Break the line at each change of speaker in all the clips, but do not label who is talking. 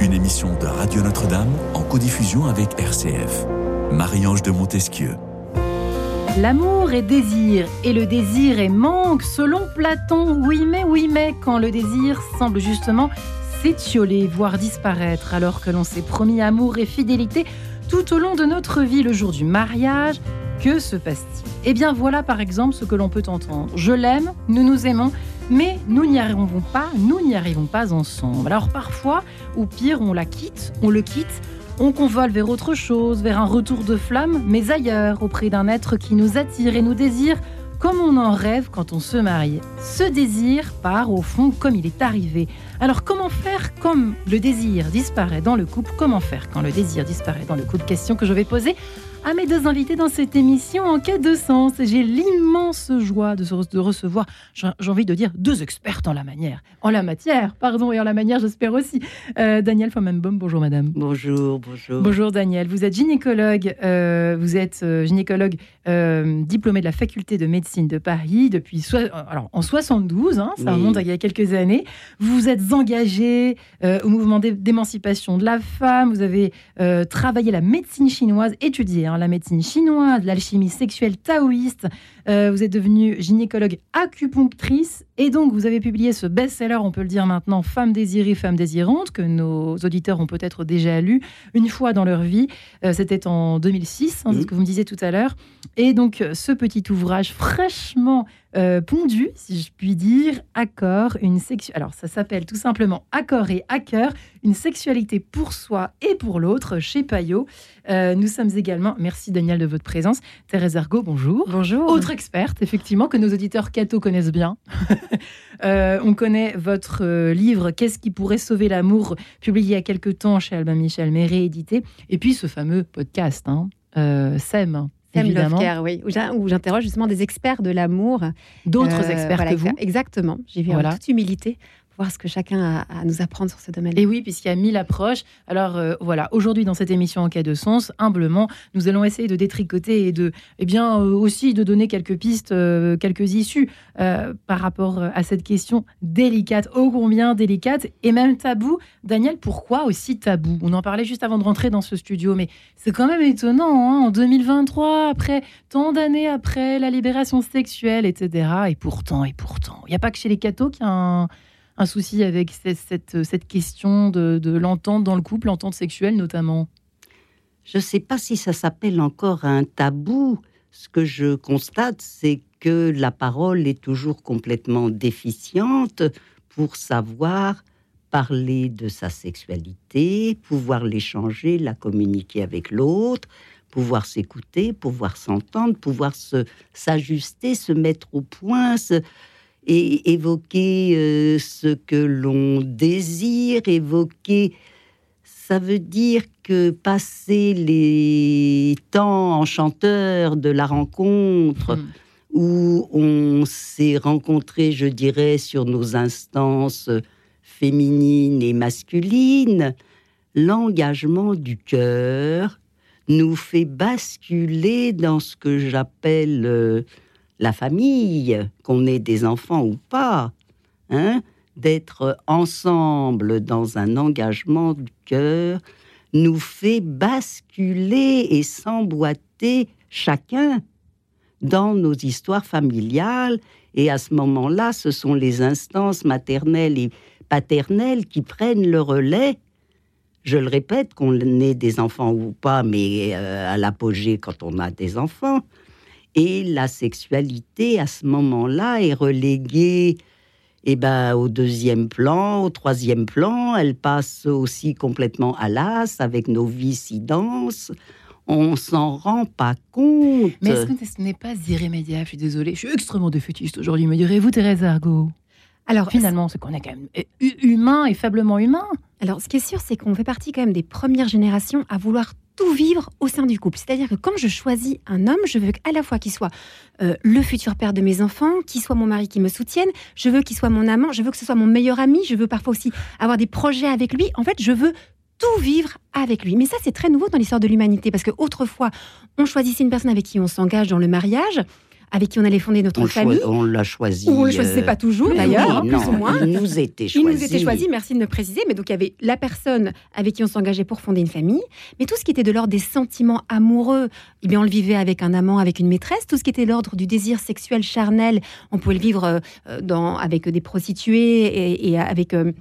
Une émission de Radio Notre-Dame en codiffusion avec RCF. Marie-Ange de Montesquieu.
L'amour est désir et le désir est manque selon Platon. Oui mais oui mais quand le désir semble justement s'étioler, voire disparaître alors que l'on s'est promis amour et fidélité tout au long de notre vie le jour du mariage, que se passe-t-il? Eh bien voilà par exemple ce que l'on peut entendre. Je l'aime, nous nous aimons, mais nous n'y arrivons pas, nous n'y arrivons pas ensemble. Alors parfois, ou pire, on la quitte, on le quitte, on convole vers autre chose, vers un retour de flamme, mais ailleurs, auprès d'un être qui nous attire et nous désire comme on en rêve quand on se marie. Ce désir part au fond comme il est arrivé. Alors comment faire comme le désir disparaît dans le couple? Comment faire quand le désir disparaît dans le couple Question que je vais poser? À mes deux invités dans cette émission en quête de sens. J'ai l'immense joie de, de recevoir, j'ai envie de dire, deux expertes en la manière, en la matière, pardon, et en la manière, j'espère aussi. Euh, Daniel Fomenbaum, bonjour madame.
Bonjour, bonjour.
Bonjour Daniel, vous êtes gynécologue, euh, vous êtes euh, gynécologue diplômé de la faculté de médecine de Paris depuis alors, en 72, hein, ça remonte il y a quelques années. Vous êtes engagé au mouvement d'émancipation de la femme, vous avez travaillé la médecine chinoise, étudié Hein, la médecine chinoise, l'alchimie sexuelle taoïste. Euh, vous êtes devenue gynécologue acupunctrice et donc vous avez publié ce best-seller, on peut le dire maintenant, Femme désirée, femme désirante, que nos auditeurs ont peut-être déjà lu une fois dans leur vie. Euh, c'était en 2006, hein, c'est ce que vous me disiez tout à l'heure. Et donc ce petit ouvrage fraîchement euh, pondu, si je puis dire, accord, une sexualité. Alors ça s'appelle tout simplement Accord et Hacker, une sexualité pour soi et pour l'autre chez Payot. Euh, nous sommes également, merci Daniel de votre présence, Thérèse Argot, bonjour.
Bonjour.
Autre experte, effectivement, que nos auditeurs catho connaissent bien. Euh, on connaît votre livre Qu'est-ce qui pourrait sauver l'amour, publié il y a quelques temps chez Albin Michel, mais réédité. Et puis ce fameux podcast, hein, SEM,
Évidemment. oui, où j'interroge justement des experts de l'amour.
D'autres euh, experts que vous
Exactement. J'ai vu en toute humilité voir ce que chacun a à nous apprendre sur ce domaine.
Et oui, puisqu'il y a mille approches. Alors euh, voilà, aujourd'hui dans cette émission En cas de sens, humblement, nous allons essayer de détricoter et de, eh bien, euh, aussi de donner quelques pistes, euh, quelques issues par rapport à cette question délicate, ô combien délicate et même tabou. Daniel, pourquoi aussi tabou? On en parlait juste avant de rentrer dans ce studio, mais c'est quand même étonnant. Hein, en 2023, après tant d'années après la libération sexuelle, etc. Et pourtant, et pourtant, il n'y a pas que chez les cathos qu'il y a un un souci avec cette, question de, l'entente dans le couple, l'entente sexuelle notamment?
Je ne sais pas si ça s'appelle encore un tabou. Ce que je constate, c'est que la parole est toujours complètement déficiente pour savoir parler de sa sexualité, pouvoir l'échanger, la communiquer avec l'autre, pouvoir s'écouter, pouvoir s'entendre, pouvoir s'ajuster, se, mettre au point, et évoquer euh, ce que l'on désire, évoquer, ça veut dire que passer les temps enchanteurs de la rencontre, hmm. où on s'est rencontré, je dirais, sur nos instances féminines et masculines, l'engagement du cœur nous fait basculer dans ce que j'appelle euh, la famille, qu'on ait des enfants ou pas, hein, d'être ensemble dans un engagement du cœur, nous fait basculer et s'emboîter chacun dans nos histoires familiales. Et à ce moment-là, ce sont les instances maternelles et paternelles qui prennent le relais. Je le répète, qu'on ait des enfants ou pas, mais euh, à l'apogée quand on a des enfants. Et la sexualité, à ce moment-là, est reléguée eh ben, au deuxième plan, au troisième plan. Elle passe aussi complètement à l'as avec nos vies si denses. On s'en rend pas compte.
Mais est-ce que ce n'est pas irrémédiable? Je suis désolée, je suis extrêmement défaitiste aujourd'hui, me direz-vous, Thérèse Argot? Alors, finalement, c'est qu'on est quand même humain et faiblement humain.
Alors, ce qui est sûr, c'est qu'on fait partie quand même des premières générations à vouloir tout vivre au sein du couple. C'est-à-dire que quand je choisis un homme, je veux qu'à la fois qu'il soit euh, le futur père de mes enfants, qu'il soit mon mari qui me soutienne, je veux qu'il soit mon amant, je veux que ce soit mon meilleur ami, je veux parfois aussi avoir des projets avec lui. En fait, je veux tout vivre avec lui. Mais ça, c'est très nouveau dans l'histoire de l'humanité, parce que autrefois, on choisissait une personne avec qui on s'engage dans le mariage avec qui on allait fonder notre
On,
famille.
on l'a choisi.
Ou on ne choisissait
euh,
pas toujours,
oui,
d'ailleurs,
non,
plus ou moins.
Il nous était
Il
choisi.
nous était choisi, merci de me préciser, mais donc il y avait la personne avec qui on s'engageait pour fonder une famille, mais tout ce qui était de l'ordre des sentiments amoureux, eh bien on le vivait avec un amant, avec une maîtresse, tout ce qui était de l'ordre du désir sexuel charnel, on pouvait le vivre euh, euh, dans, avec des prostituées et, et avec euh,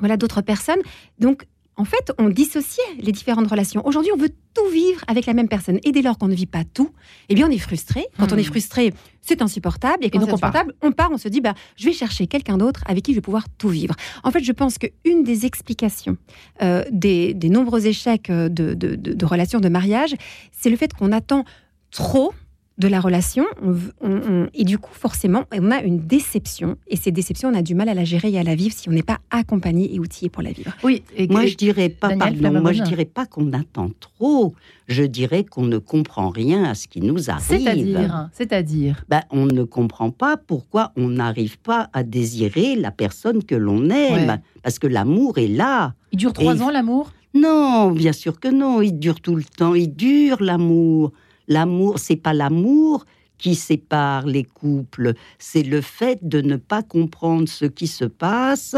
voilà d'autres personnes. Donc en fait, on dissociait les différentes relations. Aujourd'hui, on veut tout vivre avec la même personne. Et dès lors qu'on ne vit pas tout, eh bien, on est frustré. Quand on
Hmm.
est frustré, c'est insupportable. Et quand
donc,
c'est
on part.
insupportable, on part, on se dit, bah, je vais chercher quelqu'un d'autre avec qui je vais pouvoir tout vivre. En fait, je pense qu'une des explications euh, des, des nombreux échecs euh, de, de- de- de relations de mariage, c'est le fait qu'on attend trop de la relation. On v- on- on- et du coup, forcément, on a une déception. Et ces déceptions, on a du mal à la gérer et à la vivre si on n'est pas accompagné et outillé pour la vivre.
Oui, et,
Moi, je dirais pas,
Daniel
pardon,
Flammarion.
moi, je dirais pas qu'on attend trop. Je dirais qu'on ne comprend rien à ce qui nous arrive.
c'est-à-dire, c'est-à-dire?
Ben, on ne comprend pas pourquoi on n'arrive pas à désirer la personne que l'on aime.
Ouais.
Parce que l'amour est là.
Il dure trois
Et-
ans l'amour?
Non, bien sûr que non. Il dure tout le temps. Il dure l'amour. L'amour, c'est pas l'amour qui sépare les couples. C'est le fait de ne pas comprendre ce qui se passe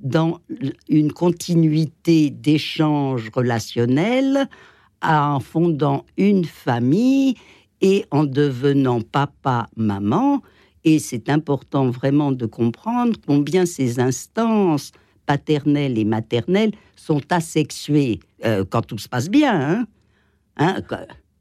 dans une continuité d'échanges relationnels en fondant une famille et en devenant papa, maman. Et c'est important vraiment de comprendre combien ces instances paternelles et maternelles sont asexuées euh, quand tout se passe bien. hein. Hein,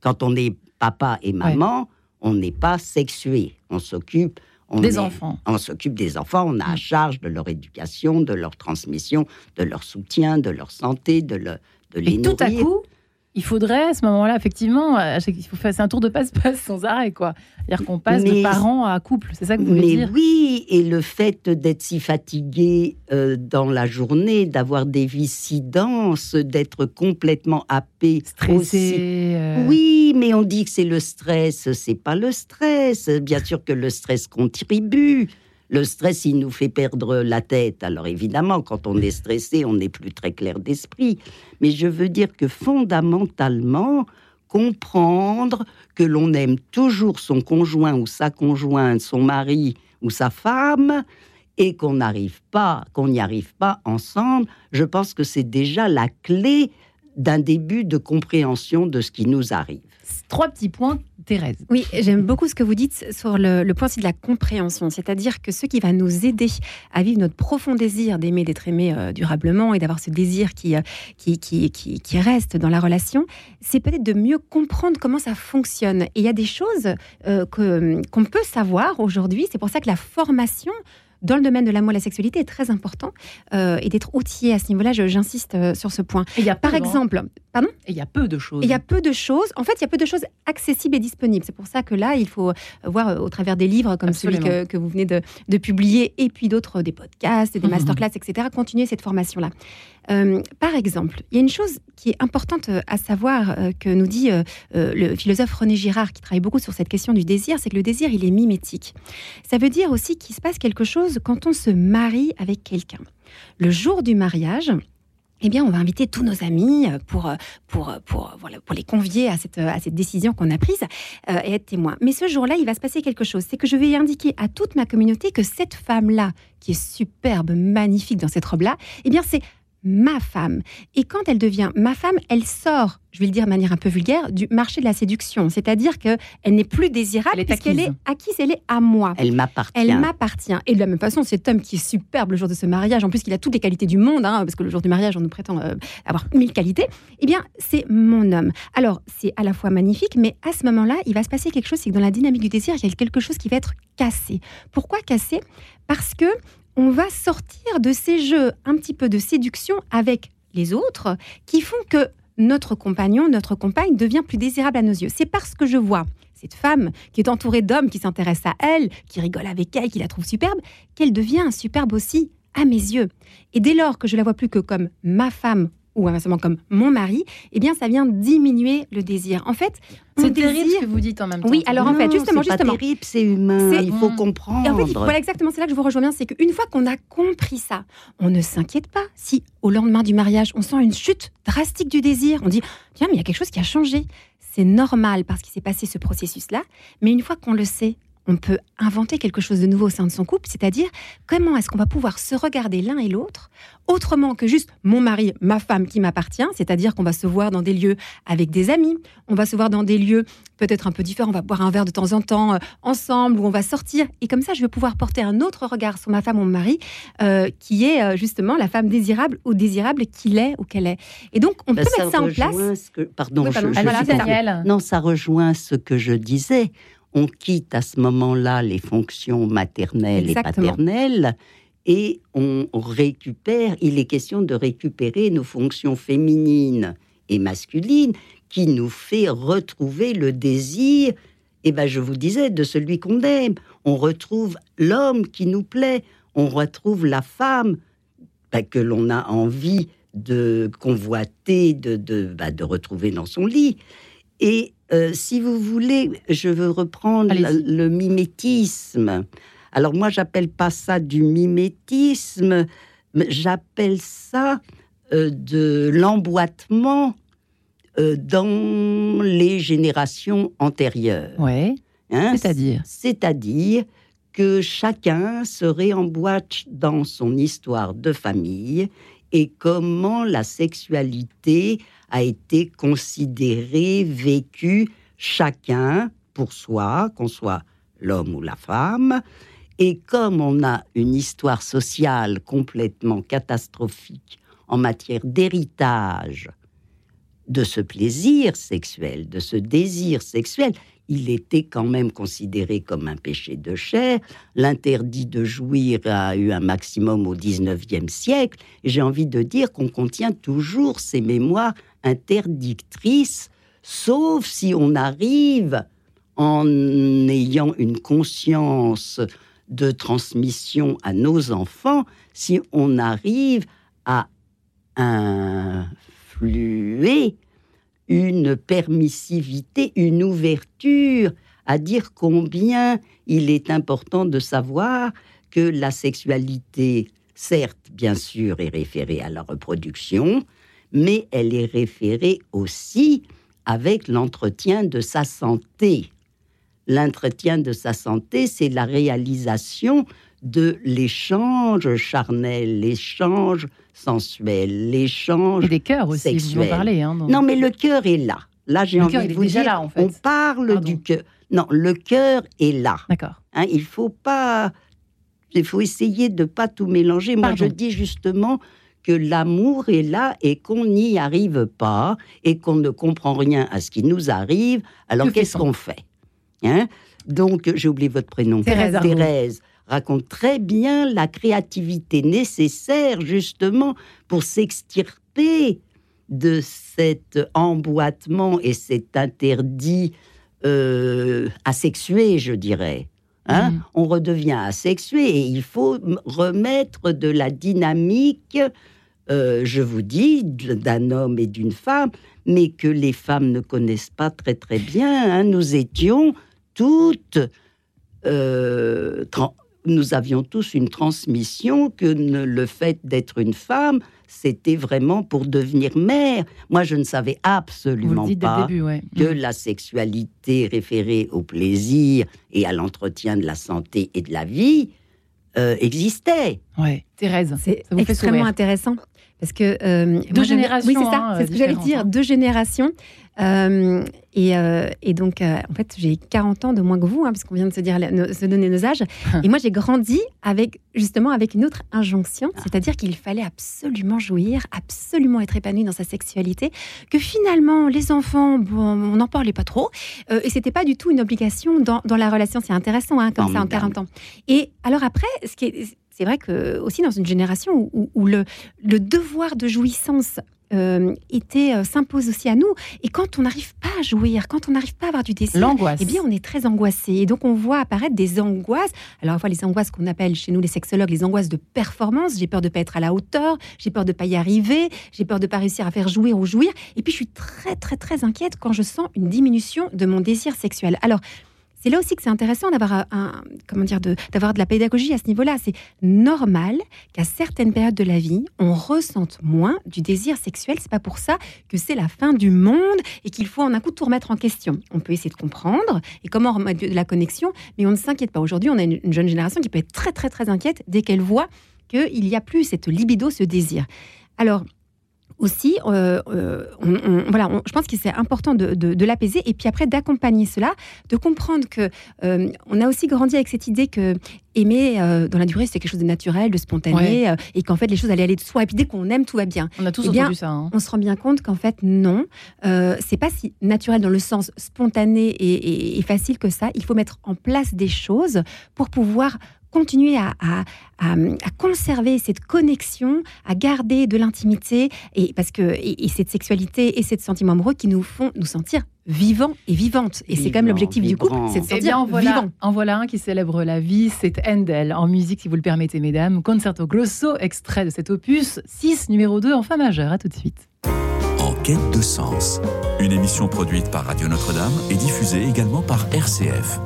quand on est papa et maman, on n'est pas sexué. On s'occupe. on
Des
est-
enfants.
On s'occupe des enfants. On a à
Mm.
charge de leur éducation, de leur transmission, de leur soutien, de leur santé, de, le- de les
Et tout à coup, il faudrait à ce moment-là, effectivement, il faut faire un tour de passe-passe sans arrêt, quoi. C'est-à-dire qu'on passe de
Mais-
parents à couple. C'est ça que vous voulez
Mais
dire
oui, et le fait d'être si fatigué euh, dans la journée, d'avoir des vies si denses, d'être complètement happé, aussi.
Stressé. euh,
Oui, mais on dit que c'est le stress. C'est pas le stress. Bien sûr que le stress contribue. Le stress, il nous fait perdre la tête. Alors évidemment, quand on est stressé, on n'est plus très clair d'esprit. Mais je veux dire que fondamentalement, comprendre que l'on aime toujours son conjoint ou sa conjointe, son mari ou sa femme, et qu'on pas, qu'on n'y arrive pas ensemble, je pense que c'est déjà la clé d'un début de compréhension de ce qui nous arrive.
Trois petits points, Thérèse.
Oui, j'aime beaucoup ce que vous dites sur le, le point de la compréhension, c'est-à-dire que ce qui va nous aider à vivre notre profond désir d'aimer, d'être aimé euh, durablement et d'avoir ce désir qui, euh, qui, qui, qui, qui reste dans la relation, c'est peut-être de mieux comprendre comment ça fonctionne. Et il y a des choses euh, que- qu'on peut savoir aujourd'hui, c'est pour ça que la formation dans le domaine de l'amour et la sexualité est très important euh, et d'être outillé à ce niveau-là, je- j'insiste euh, sur ce point.
Et il y a
Par exemple, pardon
Et il y a peu de choses.
il y a peu de choses. En fait, il y a peu de choses accessibles et disponibles. C'est pour ça que là, il faut voir euh, au travers des livres comme celui que, que vous venez de, de publier et puis d'autres, euh, des podcasts, des
Mhm.
masterclass, etc. Continuer cette formation-là. Euh, par exemple, il y a une chose qui est importante euh, à savoir euh, que nous dit euh, euh, le philosophe René Girard, qui travaille beaucoup sur cette question du désir, c'est que le désir, il est mimétique. Ça veut dire aussi qu'il se passe quelque chose quand on se marie avec quelqu'un. Le jour du mariage, eh bien, on va inviter tous nos amis euh, pour, euh, pour, euh, pour, voilà, pour les convier à cette, à cette décision qu'on a prise euh, et être témoin. Mais ce jour-là, il va se passer quelque chose. C'est que je vais indiquer à toute ma communauté que cette femme-là, qui est superbe, magnifique dans cette robe-là, eh bien, c'est ma femme. Et quand elle devient ma femme, elle sort, je vais le dire de manière un peu vulgaire, du marché de la séduction. C'est-à-dire qu'elle n'est plus désirable puisqu'elle est acquise, elle est à moi.
Elle m'appartient.
Elle m'appartient. Et de la même façon, cet homme qui est superbe le jour de ce mariage, en plus qu'il a toutes les qualités du monde, hein, parce que le jour du mariage, on nous prétend euh, avoir mille qualités, eh bien, c'est mon homme. Alors, c'est à la fois magnifique, mais à ce moment-là, il va se passer quelque chose, c'est que dans la dynamique du désir, il y a quelque chose qui va être cassé. Pourquoi cassé? Parce que on va sortir de ces jeux un petit peu de séduction avec les autres qui font que notre compagnon, notre compagne devient plus désirable à nos yeux. C'est parce que je vois cette femme qui est entourée d'hommes qui s'intéressent à elle, qui rigolent avec elle, qui la trouvent superbe, qu'elle devient superbe aussi à mes yeux. Et dès lors que je la vois plus que comme ma femme ou inversement comme mon mari, eh bien ça vient diminuer le désir. En fait, on
C'est terrible ce que vous dites en même temps.
Oui, alors en fait, justement,
c'est pas
justement.
terrible, c'est humain. Il faut comprendre.
Et en fait, il- voilà exactement, c'est là que je vous rejoins bien, c'est qu'une fois qu'on a compris ça, on ne s'inquiète pas si au lendemain du mariage, on sent une chute drastique du désir. On dit, tiens, mais il y a quelque chose qui a changé. C'est normal parce qu'il s'est passé ce processus-là, mais une fois qu'on le sait, on peut inventer quelque chose de nouveau au sein de son couple, c'est-à-dire comment est-ce qu'on va pouvoir se regarder l'un et l'autre autrement que juste mon mari, ma femme qui m'appartient, c'est-à-dire qu'on va se voir dans des lieux avec des amis, on va se voir dans des lieux peut-être un peu différents, on va boire un verre de temps en temps euh, ensemble, ou on va sortir, et comme ça je vais pouvoir porter un autre regard sur ma femme ou mon mari, euh, qui est euh, justement la femme désirable ou désirable qu'il est ou qu'elle est. Et donc on
Ben,
peut
ça
mettre ça en place.
ce que- pardon,
Oui, pardon.
je- je
Allez-y,
suis-
Daniel.
Non, ça rejoint ce que je disais. On quitte à ce moment-là les fonctions maternelles
Exactement.
et paternelles et on récupère, il est question de récupérer nos fonctions féminines et masculines qui nous fait retrouver le désir, et ben je vous disais, de celui qu'on aime. On retrouve l'homme qui nous plaît, on retrouve la femme ben, que l'on a envie de convoiter, de, de, ben, de retrouver dans son lit. Et euh, si vous voulez, je veux reprendre le, mimétisme. Alors moi, j'appelle pas ça du mimétisme, mais j'appelle ça euh, de l'emboîtement euh, dans les générations antérieures.
Ouais.
hein?
C'est-à-dire?
C'est-à-dire que chacun se réemboîte dans son histoire de famille et comment la sexualité a été considérée, vécue, chacun pour soi, qu'on soit l'homme ou la femme. Et comme on a une histoire sociale complètement catastrophique en matière d'héritage de ce plaisir sexuel, de ce désir sexuel, il était quand même considéré comme un péché de chair. L'interdit de jouir a eu un maximum au 19e siècle. J'ai envie de dire qu'on contient toujours ces mémoires interdictrices, sauf si on arrive, en ayant une conscience de transmission à nos enfants, si on arrive à influer une permissivité, une ouverture à dire combien il est important de savoir que la sexualité, certes, bien sûr, est référée à la reproduction, mais elle est référée aussi avec l'entretien de sa santé. L'entretien de sa santé, c'est la réalisation de l'échange charnel, l'échange sensuel, l'échange
des cœurs aussi, vous en
sexuel.
parlez. Hein,
non, mais le cœur est là. Là, j'ai
Le
envie
cœur,
de vous
déjà
dire,
là, en fait.
on parle
Pardon.
du cœur. Non, le cœur est là.
D'accord.
Hein, il faut pas, il faut essayer de pas tout mélanger. Moi,
Pardon.
je dis justement que l'amour est là et qu'on n'y arrive pas et qu'on ne comprend rien à ce qui nous arrive. Alors
Que
qu'est-ce qu'on fait Hein? Donc, j'ai oublié votre prénom.
Thérèse.
Thérèse raconte très bien la créativité nécessaire justement pour s'extirper de cet emboîtement et cet interdit euh, asexué, je dirais. Hein
Mhm.
On redevient asexué et il faut remettre de la dynamique, euh, je vous dis, d'un homme et d'une femme, mais que les femmes ne connaissent pas très très bien. hein. Nous étions toutes euh, nous avions tous une transmission que ne- le fait d'être une femme, c'était vraiment pour devenir mère. Moi, je ne savais absolument pas
début, ouais.
que
Mm.
la sexualité référée au plaisir et à l'entretien de la santé et de la vie euh, existait.
Ouais. Thérèse,
C'est extrêmement
sourire.
intéressant. Parce que. euh, moi, j'aime-
générations,
Oui, c'est ça.
hein,
c'est ce que j'allais dire.
hein.
Deux générations. Euh, et, euh, et donc, euh, en fait, j'ai 40 ans de moins que vous, hein, puisqu'on vient de se, dire, nos- se donner nos âges. et moi, j'ai grandi avec, justement, avec une autre injonction, c'est-à-dire qu'il fallait absolument jouir, absolument être épanoui dans sa sexualité, que finalement, les enfants, bon, on n'en parlait pas trop, et c'était pas du tout une obligation dans, dans la relation. C'est intéressant, hein, comme ça, en
Formidable.
40 ans. Et alors après, ce qui est, c'est vrai que aussi dans une génération où, où- où le, le devoir de jouissance euh, était euh, s'impose aussi à nous. Et quand on n'arrive pas à jouir, quand on n'arrive pas à avoir du désir,
L'angoisse.
eh bien, on est très angoissé. Et donc, on voit apparaître des angoisses. Alors, à la fois les angoisses qu'on appelle chez nous, les sexologues, les angoisses de performance. J'ai peur de pas être à la hauteur, j'ai peur de pas y arriver, j'ai peur de pas réussir à faire jouir ou jouir. Et puis, je suis très, très, très inquiète quand je sens une diminution de mon désir sexuel. Alors, c'est là aussi que c'est intéressant d'avoir comment dire, d'avoir de, la pédagogie à ce niveau-là. C'est normal qu'à certaines périodes de la vie, on ressente moins du désir sexuel. C'est pas pour ça que c'est la fin du monde et qu'il faut en un coup tout remettre en question. On peut essayer de comprendre et comment remettre de la connexion, mais on ne s'inquiète pas. Aujourd'hui, on a une, une jeune génération qui peut être très très très inquiète dès qu'elle voit qu'il n'y a plus cette libido, ce désir. Alors, aussi, euh, euh, voilà, je pense que c'est important de, l'apaiser et puis après d'accompagner cela, de comprendre que euh, on a aussi grandi avec cette idée que aimer dans la durée c'est quelque chose de naturel, de spontané et qu'en fait les choses allaient aller de soi et puis dès qu'on aime tout va bien.
On a tous eh entendu ça. Hein.
On se rend bien compte qu'en fait non, c'est pas si naturel dans le sens spontané et, et facile que ça. Il faut mettre en place des choses pour pouvoir continuer à, conserver cette connexion, à garder de l'intimité, et parce que et, cette sexualité et ces sentiments amoureux qui nous font nous sentir vivants et vivantes. Et c'est quand même l'objectif du couple, c'est de se sentir
eh
vivant.
En voilà un qui célèbre la vie, c'est Handel, en musique si vous le permettez mesdames, Concerto Grosso, extrait de cet opus 6 numéro 2 en fa majeur. À tout de suite.
En quête de sens, une émission produite par Radio Notre-Dame et diffusée également par RCF.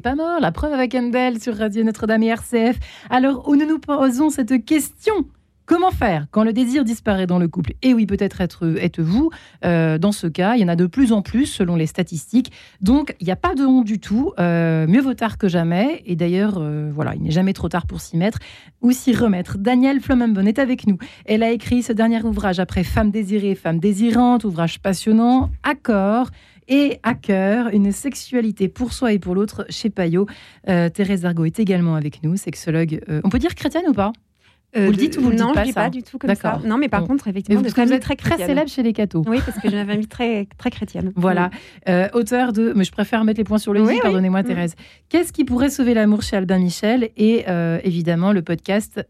Pas mort. La preuve avec Handel sur Radio Notre-Dame et RCF. Alors, où nous nous posons cette question Comment faire quand le désir disparaît dans le couple? Et oui, peut-être êtes-vous euh, dans ce cas. Il y en a de plus en plus selon les statistiques. Donc, il n'y a pas de honte du tout. Euh, mieux vaut tard que jamais. Et d'ailleurs, euh, voilà, il n'est jamais trop tard pour s'y mettre ou s'y remettre. Danielle Flamenbon est avec nous. Elle a écrit ce dernier ouvrage après Femme désirée, Femme désirante, ouvrage passionnant, Accord et à cœur, une sexualité pour soi et pour l'autre chez Payot. Thérèse Argot est également avec nous, sexologue. On peut dire chrétienne ou pas?
Vous le dites ou vous le dites pas, je ne dis pas du tout comme ça. Non, mais par contre, effectivement,
vous, êtes très, très célèbre chez les cathos.
Oui, parce que j'ai une famille très, très chrétienne.
Voilà. Euh, auteur de. Mais je préfère mettre les points sur le i, pardonnez-moi, mm. Thérèse. Qu'est-ce qui pourrait sauver l'amour chez Albin Michel Et euh, évidemment, le podcast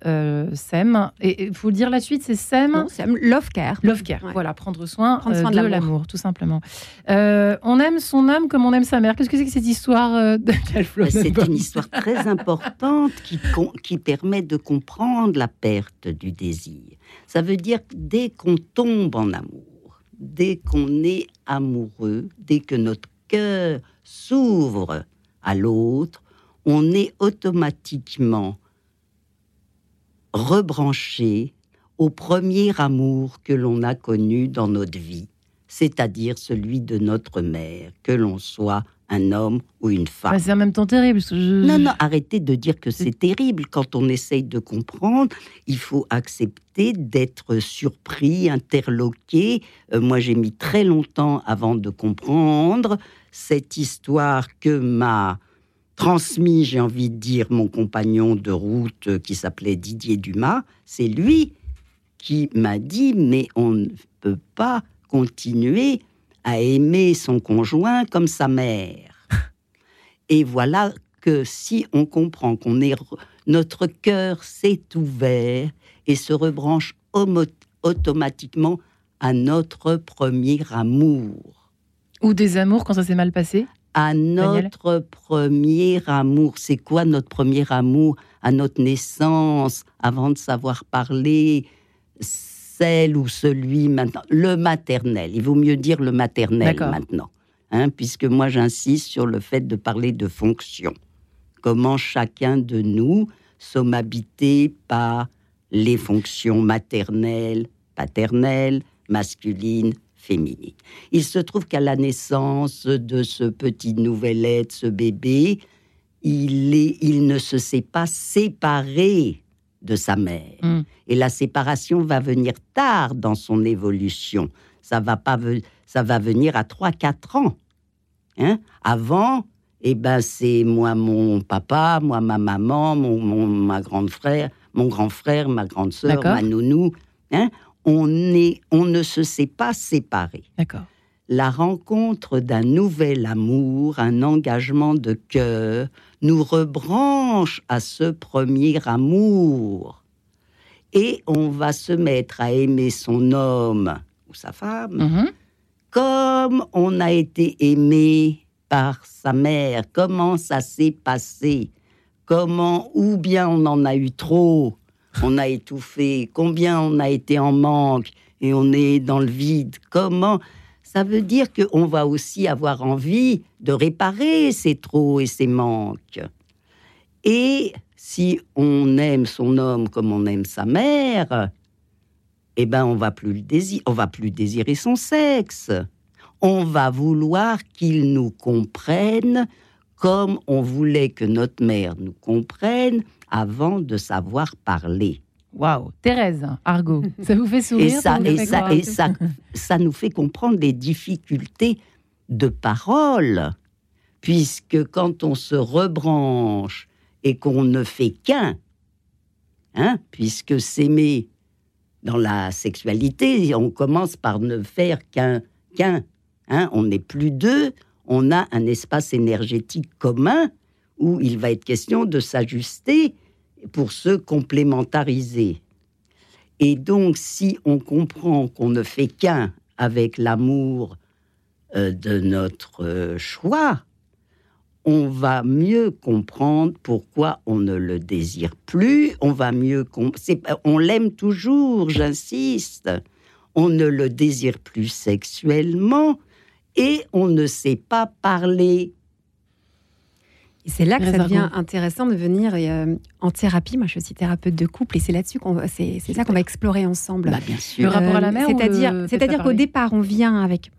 SEM. Et il faut le dire la suite, c'est SEM.
SEM, Love Care.
Love Care. Voilà, prendre soin, prendre soin de, l'amour, tout simplement. on aime son âme comme on aime sa mère. Qu'est-ce que c'est que cette histoire de
C'est une histoire très importante qui, qui permet de comprendre la perte du désir. Ça veut dire que dès qu'on tombe en amour, dès qu'on est amoureux, dès que notre cœur s'ouvre à l'autre, on est automatiquement rebranché au premier amour que l'on a connu dans notre vie, c'est-à-dire celui de notre mère, que l'on soit un homme ou une femme.
c'est en même temps terrible.
Non, non, arrêtez de dire que c'est terrible. Quand on essaye de comprendre, il faut accepter d'être surpris, interloqué. Euh, moi, j'ai mis très longtemps avant de comprendre cette histoire que m'a transmis, j'ai envie de dire, mon compagnon de route qui s'appelait Didier Dumas. C'est lui qui m'a dit, mais on ne peut pas continuer à aimer son conjoint comme sa mère. Et voilà que si on comprend qu'on est, notre cœur s'est ouvert et se rebranche automatiquement à notre premier amour.
Ou des amours quand ça s'est mal passé?
À notre premier amour. C'est quoi notre premier amour? À notre naissance, avant de savoir parler, celle ou celui maintenant. Le maternel. Il vaut mieux dire le maternel maintenant. Hein, puisque moi j'insiste sur le fait de parler de fonction. Comment chacun de nous sommes habités par les fonctions maternelles, paternelles, masculines, féminines. Il se trouve qu'à la naissance de ce petit nouvel être, ce bébé, il, est, il ne se sait pas séparé de sa mère. Mm. Et la séparation va venir tard dans son évolution. Ça va, pas, ça va venir à 3-4 ans. Hein Avant, eh ben, c'est moi mon papa, moi ma maman, mon, ma grande frère, mon grand frère, ma grande sœur, ma nounou. Hein on, est, on ne se sait pas séparer.
D'accord.
La rencontre d'un nouvel amour, un engagement de cœur, nous rebranche à ce premier amour. Et on va se mettre à aimer son homme ou sa femme mm-hmm. comme on a été aimé par sa mère. Comment ça s'est passé? Comment, ou bien on en a eu trop, on a étouffé, combien on a été en manque et on est dans le vide. Comment Ça veut dire qu'on va aussi avoir envie de réparer ces trop et ces manques. Et si on aime son homme comme on aime sa mère, eh ben on va plus on va plus désirer son sexe. On va vouloir qu'il nous comprenne comme on voulait que notre mère nous comprenne avant de savoir parler.
Waouh, Thérèse, Argo, ça vous fait sourire
Et ça, et ça, et ça, ça nous fait comprendre les difficultés de parole, puisque quand on se rebranche et qu'on ne fait qu'un, hein, puisque s'aimer dans la sexualité, on commence par ne faire qu'un, qu'un, hein, on n'est plus deux, on a un espace énergétique commun où il va être question de s'ajuster pour se complémentariser. Et donc, si on comprend qu'on ne fait qu'un avec l'amour euh, de notre euh, choix, on va mieux comprendre pourquoi on ne le désire plus, on va mieux... On l'aime toujours, j'insiste. On ne le désire plus sexuellement, et on ne sait pas parler.
C'est là que ça devient intéressant de venir euh, en thérapie. Moi, je suis aussi thérapeute de couple et c'est là-dessus qu'on c'est, ça qu'on va explorer ensemble.
Bah, bien sûr. Le
rapport à la mère.
C'est-à-dire, c'est-à-dire qu'au départ, on vient avec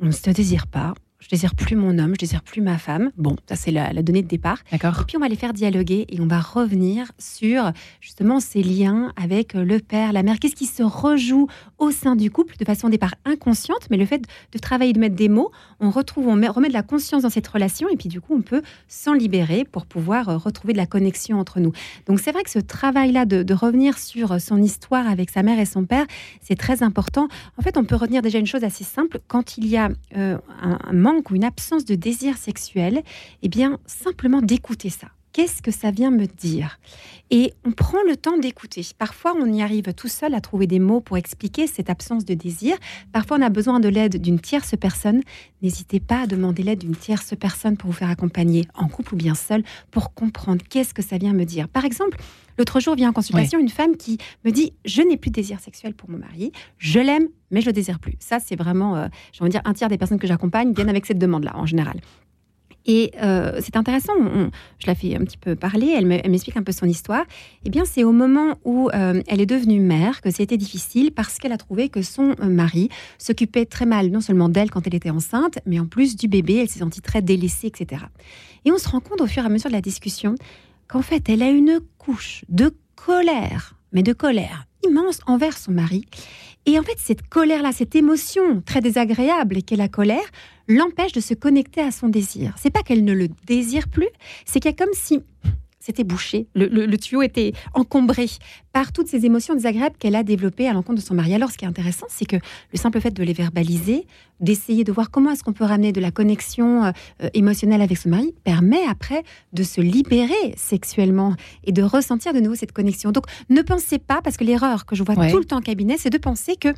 on ne se désire pas, je désire plus mon homme, je désire plus ma femme. Bon, ça c'est la, donnée de départ.
D'accord.
Et puis on va les faire dialoguer et on va revenir sur justement ces liens avec le père, la mère. Qu'est-ce qui se rejoue au sein du couple de façon au départ inconsciente, mais le fait de travailler, de mettre des mots, on retrouve, on remet de la conscience dans cette relation et puis du coup on peut s'en libérer pour pouvoir euh, retrouver de la connexion entre nous. Donc c'est vrai que ce travail-là de, de revenir sur son histoire avec sa mère et son père, c'est très important. En fait, on peut retenir déjà une chose assez simple quand il y a euh, un, un ou une absence de désir sexuel, eh bien, simplement d'écouter ça. Qu'est-ce que ça vient me dire? Et on prend le temps d'écouter. Parfois, on y arrive tout seul à trouver des mots pour expliquer cette absence de désir. Parfois, on a besoin de l'aide d'une tierce personne. N'hésitez pas à demander l'aide d'une tierce personne pour vous faire accompagner, en couple ou bien seul, pour comprendre qu'est-ce que ça vient me dire. Par exemple, L'autre jour vient en consultation une femme qui me dit Je n'ai plus de désir sexuel pour mon mari, je l'aime, mais je le désire plus. Ça, c'est vraiment, euh, j'ai envie de dire, un tiers des personnes que j'accompagne viennent avec cette demande-là, en général. Et euh, c'est intéressant, je la fais un petit peu parler, elle m'explique un peu son histoire. Eh bien, c'est au moment où euh, elle est devenue mère que c'était difficile parce qu'elle a trouvé que son mari s'occupait très mal, non seulement d'elle quand elle était enceinte, mais en plus du bébé, elle s'est sentie très délaissée, etc. Et on se rend compte au fur et à mesure de la discussion qu'en fait, elle a une couche de colère, mais de colère immense envers son mari. Et en fait, cette colère-là, cette émotion très désagréable qu'est la colère, l'empêche de se connecter à son désir. C'est pas qu'elle ne le désire plus, c'est qu'il y a comme si c'était bouché. Le, tuyau était encombré par toutes ces émotions désagréables qu'elle a développées à l'encontre de son mari. Alors, ce qui est intéressant, c'est que le simple fait de les verbaliser, d'essayer de voir comment est-ce qu'on peut ramener de la connexion euh, émotionnelle avec son mari, permet après de se libérer sexuellement et de ressentir de nouveau cette connexion. Donc, ne pensez pas, parce que l'erreur que je vois tout le temps en cabinet, c'est de penser que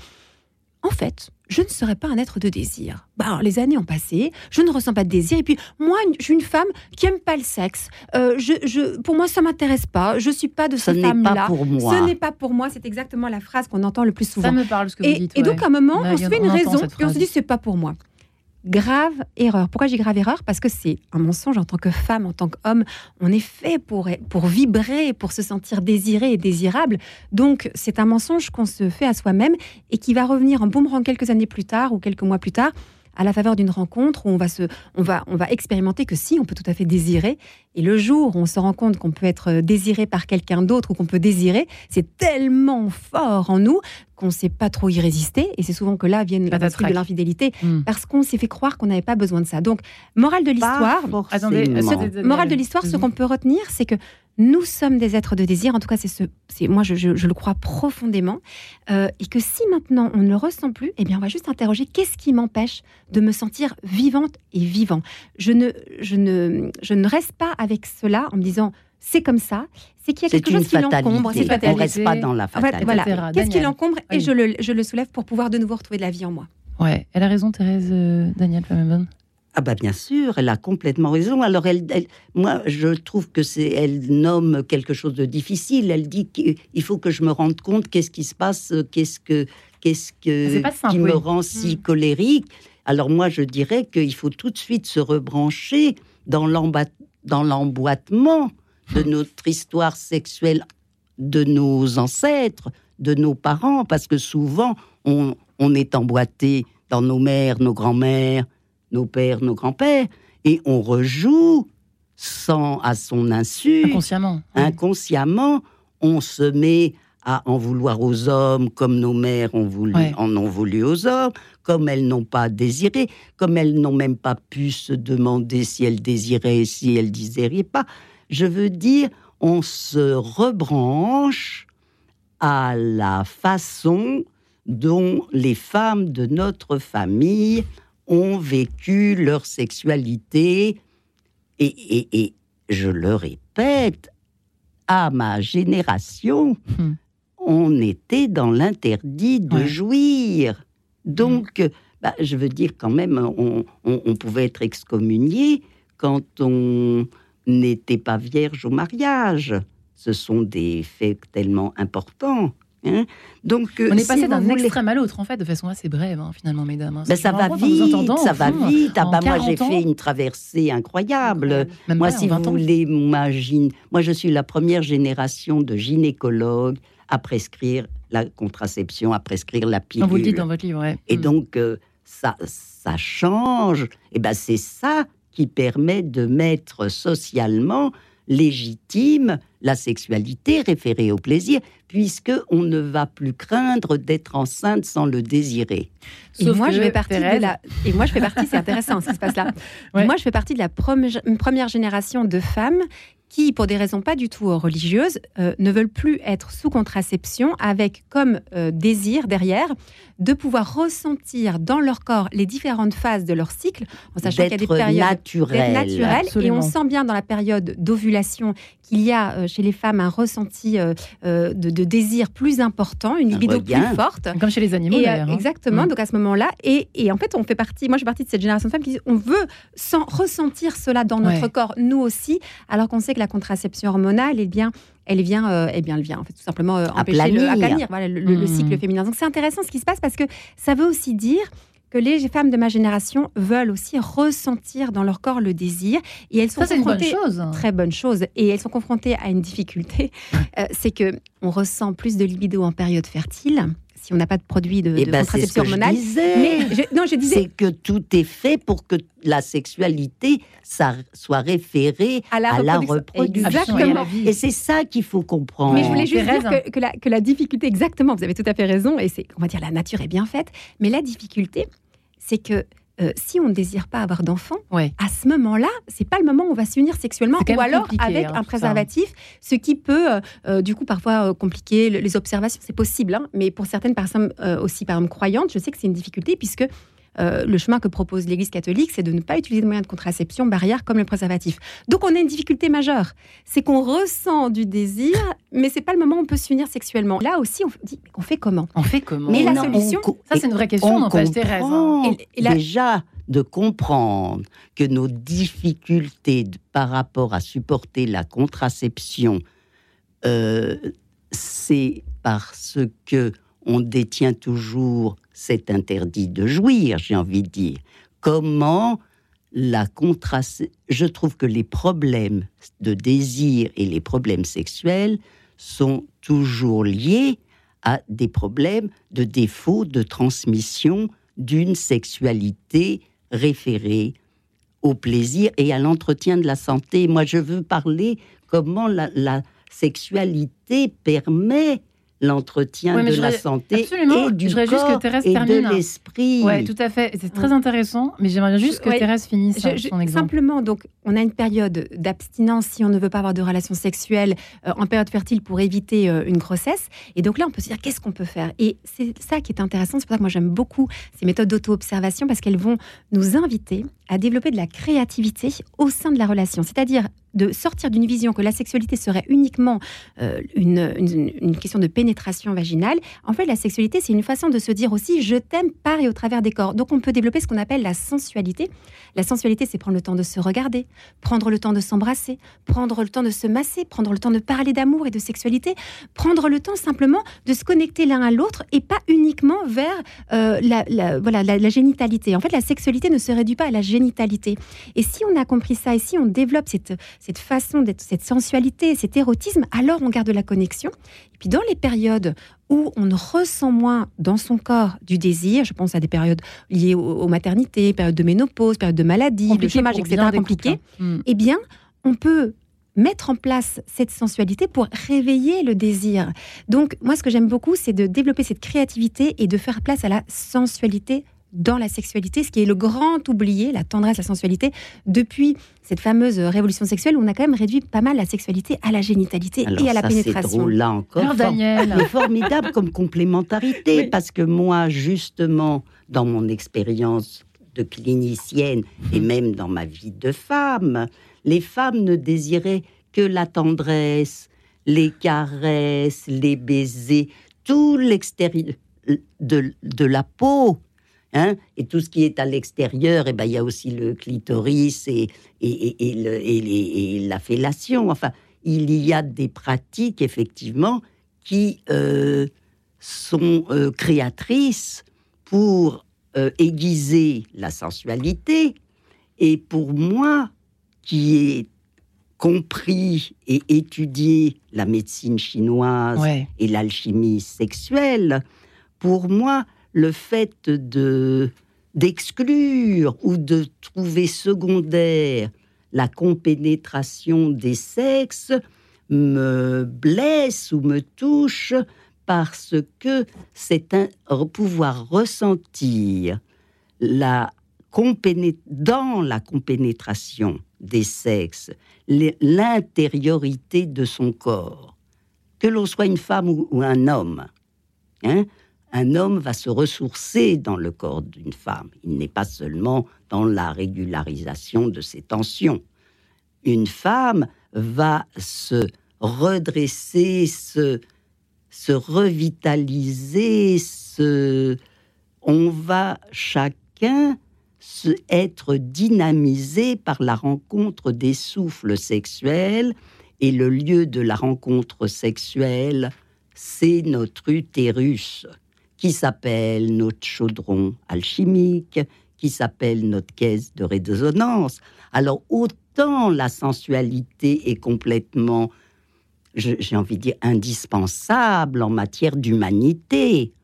en fait, je ne serais pas un être de désir. Bah, les années ont passé, je ne ressens pas de désir. Et puis, moi, je suis une femme qui aime pas le sexe. Euh, je, pour moi, ça m'intéresse pas. Je suis pas de cette femme-là. Ce n'est pas pour moi. C'est exactement la phrase qu'on entend le plus souvent. Ça
me parle ce que vous dites.
Et donc, à un moment, on se fait une raison et on se dit, c'est pas pour moi grave erreur. Pourquoi j'ai grave erreur? Parce que c'est un mensonge en tant que femme, en tant qu'homme. On est fait pour, pour vibrer, pour se sentir désiré et désirable. Donc, c'est un mensonge qu'on se fait à soi-même et qui va revenir en boomerang quelques années plus tard ou quelques mois plus tard à la faveur d'une rencontre où on va, se, on, va, on va expérimenter que si, on peut tout à fait désirer. Et le jour où on se rend compte qu'on peut être désiré par quelqu'un d'autre ou qu'on peut désirer, c'est tellement fort en nous qu'on ne sait pas trop y résister. Et c'est souvent que là viennent la de l'infidélité, hmm. parce qu'on s'est fait croire qu'on n'avait pas besoin de ça. Donc, morale de l'histoire, morale de l'histoire, ce qu'on peut retenir, c'est que nous sommes des êtres de désir, en tout cas c'est ce, c'est moi je, le crois profondément, euh, et que si maintenant on ne le ressent plus, eh bien on va juste interroger qu'est-ce qui m'empêche de me sentir vivante et vivant? Je ne, je ne, je ne reste pas avec cela en me disant c'est comme ça, c'est qu'il y a quelque chose qui l'encombre.
C'est On reste pas dans la fatalité.
Voilà. Qu'est-ce qui l'encombre? Et je le, je le, soulève pour pouvoir de nouveau retrouver de la vie en moi.
Ouais, elle a raison, Thérèse euh, Daniel Famebon.
Ah bah bien sûr, elle a complètement raison. Alors elle, moi je trouve que c'est, elle nomme quelque chose de difficile. Elle dit qu'il faut que je me rende compte qu'est-ce qui se passe, qu'est-ce que, qu'est-ce que qui me rend si mm. colérique. Alors moi je dirais qu'il faut tout de suite se rebrancher dans l'emboîtement de notre histoire sexuelle de nos ancêtres, de nos parents, parce que souvent on, on est emboîté dans nos mères, nos grands-mères, nos pères, nos grands-pères, et on rejoue sans à son insu.
Inconsciemment.
Inconsciemment, on se met à en vouloir aux hommes comme nos mères ont voulu, en ont voulu aux hommes, comme elles n'ont pas désiré, comme elles n'ont même pas pu se demander si elles désiraient, si elles désirait pas. Je veux dire, on se rebranche à la façon dont les femmes de notre famille ont vécu leur sexualité. Et, je le répète, à ma génération, hmm. on était dans l'interdit de jouir. Donc, bah, je veux dire quand même, on pouvait être excommunié quand on n'était pas vierge au mariage. Ce sont des faits tellement importants. Hein. Donc,
euh, on est passé d'un extrême à l'autre, en fait, de façon assez brève, hein, finalement, mesdames. Hein.
Ben, ça, va vite, ça va vite. Ah, bah, moi, j'ai fait une traversée incroyable. moi, si vous voulez, moi, je suis la première génération de gynécologues à prescrire la contraception, à prescrire la pilule.
vous le dites dans votre livre,
Et mm. donc, euh, ça, ça change. Et ben, c'est ça qui permet de mettre socialement légitime la sexualité référée au plaisir, puisque on ne va plus craindre d'être enceinte sans le désirer.
Et moi, je fais partie de la. Et moi, je fais partie. C'est intéressant ce qui se passe là. Moi, je fais partie de la première génération de femmes qui, pour des raisons pas du tout religieuses, euh, ne veulent plus être sous contraception, avec comme euh, désir derrière de pouvoir ressentir dans leur corps les différentes phases de leur cycle, en sachant qu'il y a des périodes naturelles. Et on sent bien dans la période d'ovulation qu'il y a euh, chez les femmes un ressenti euh, euh, de, désir plus important, une libido plus forte.
Comme chez les animaux,
hein. Exactement. Mm. Donc à ce moment-là, et, en fait, on fait partie. Moi, je fais partie de cette génération de femmes qui disent on veut sans ressentir cela dans notre corps, nous aussi, alors qu'on sait que la contraception hormonale, eh bien, elle vient, eh bien, elle vient en fait tout simplement empêcher le, le, mm. cycle féminin. Donc c'est intéressant ce qui se passe parce que ça veut aussi dire que les femmes de ma génération veulent aussi ressentir dans leur corps le désir. Et elles sont
Ça, confrontées une bonne chose.
très bonne chose. Et elles sont confrontées à une difficulté, euh, c'est que on ressent plus de libido en période fertile si on n'a pas de produit de,
eh ben,
contraception hormonale.
Mais non, je disais c'est que tout est fait pour que la sexualité ça soit référée à la, reproduction.
Exactement.
Et, c'est ça qu'il faut comprendre.
Mais je voulais juste dire que, que, la, que la difficulté, exactement, vous avez tout à fait raison, et c'est, on va dire, la nature est bien faite, mais la difficulté, c'est que euh, si on ne désire pas avoir d'enfant,
Ouais.
à ce moment-là, c'est pas le moment où on va s'unir sexuellement, ou alors avec
hein,
un
ça.
préservatif, ce qui peut, euh, euh, du coup, parfois compliquer le- les observations. C'est possible, hein, mais pour certaines personnes aussi, par exemple, croyantes, je sais que c'est une difficulté puisque euh, le chemin que propose l'Église catholique, c'est de ne pas utiliser de moyens de contraception barrière comme le préservatif. Donc, on a une difficulté majeure, c'est qu'on ressent du désir, mais c'est pas le moment où on peut s'unir sexuellement. Là aussi, on dit, on fait comment?
On fait comment?
Mais la
Non,
solution,
Ça, c'est une vraie question,
on
n'empêche, Thérèse. hein.
comprend
Et- et la-
déjà de comprendre que nos difficultés par rapport à supporter la contraception, euh, c'est parce que on détient toujours cet interdit de jouir, j'ai envie de dire. Comment la contraception... Je trouve que les problèmes de désir et les problèmes sexuels sont toujours liés à des problèmes de défaut de transmission d'une sexualité référée au plaisir et à l'entretien de la santé. Moi, je veux parler comment la sexualité permet l'entretien
Ouais,
de
je
la
voudrais-
santé
absolument.
et du
Je voudrais juste que
corps
Thérèse
et
termine.
de l'esprit.
Ouais, tout à fait. C'est très intéressant, mais j'aimerais juste que
Ouais.
Thérèse finisse
Je- je-
son exemple.
simplement, donc, on a une période d'abstinence si on ne veut pas avoir de relations sexuelles euh, en période fertile pour éviter euh, une grossesse. Et donc là, on peut se dire qu'est-ce qu'on peut faire? Et c'est ça qui est intéressant. C'est pour ça que moi j'aime beaucoup ces méthodes d'auto-observation parce qu'elles vont nous inviter à développer de la créativité au sein de la relation. C'est-à-dire de sortir d'une vision que la sexualité serait uniquement euh, une, question de pénétration vaginale. En fait, la sexualité, c'est une façon de se dire aussi je t'aime par et au travers des corps. Donc on peut développer ce qu'on appelle la sensualité. La sensualité, c'est prendre le temps de se regarder, prendre le temps de s'embrasser, prendre le temps de se masser, prendre le temps de parler d'amour et de sexualité, prendre le temps simplement de se connecter l'un à l'autre et pas uniquement vers euh, la- voilà, la, la génitalité. En fait, la sexualité ne se réduit pas à la génitalité. Et si on a compris ça, et si on développe cette, cette façon d'être, cette sensualité, cet érotisme, alors on garde la connexion. Et puis dans les périodes où on ressent moins dans son corps du désir, je pense à des périodes liées aux, aux maternités, périodes de ménopause, périodes de maladie, de chômage, etc.
bien des
compliqué,
couples, hein. Mm.
eh bien, on peut mettre en place cette sensualité pour réveiller le désir. Donc, moi, ce que j'aime beaucoup, c'est de développer cette créativité et de faire place à la sensualité dans la sexualité, ce qui est le grand oublié, la tendresse, la sensualité, depuis cette fameuse révolution sexuelle où on a quand même réduit pas mal la sexualité à la génitalité
Alors
et à la
ça, c'est
pénétration.
drôle, là encore.
Alors, Daniel,
mais formidable comme complémentarité,
Oui.
parce que moi, justement, dans mon expérience de clinicienne et même dans ma vie de femme, les femmes ne désiraient que la tendresse, les caresses, les baisers, tout l'extérieur de, de la peau. Hein et tout ce qui est à l'extérieur, eh ben, il y a aussi le clitoris et, et, le- et les- et la fellation. Enfin, il y a des pratiques, effectivement, qui euh, sont euh, créatrices pour euh, aiguiser la sensualité. Et pour moi, qui ai compris et étudié la médecine chinoise
ouais.
et l'alchimie sexuelle, pour moi, le fait de d'exclure ou de trouver secondaire la compénétration des sexes me blesse ou me touche parce que c'est un pouvoir ressentir la dans la compénétration des sexes l'intériorité de son corps, que l'on soit une femme ou, ou un homme. hein. Un homme va se ressourcer dans le corps d'une femme. Il n'est pas seulement dans la régularisation de ses tensions. Une femme va se redresser, se, se revitaliser, se... on va chacun se, être dynamisé par la rencontre des souffles sexuels et le lieu de la rencontre sexuelle, c'est notre utérus qui s'appelle notre chaudron alchimique, qui s'appelle notre caisse de résonance. Alors autant la sensualité est complètement, j'ai envie de dire, indispensable en matière d'humanité.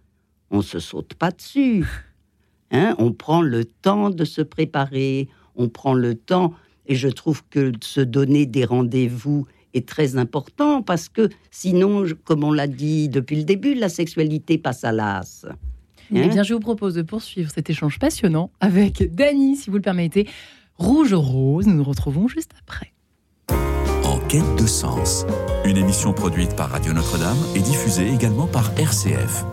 On se saute pas dessus. Hein, on prend le temps de se préparer, on prend le temps, et je trouve que se donner des rendez-vous est très important parce que sinon, comme on l'a dit depuis le début, la sexualité passe à l'as.
Eh
Hein
bien, je vous propose de poursuivre cet échange passionnant avec Dany, si vous le permettez. Rouge Rose, nous nous retrouvons juste après.
En quête de sens, une émission produite par Radio Notre-Dame et diffusée également par RCF.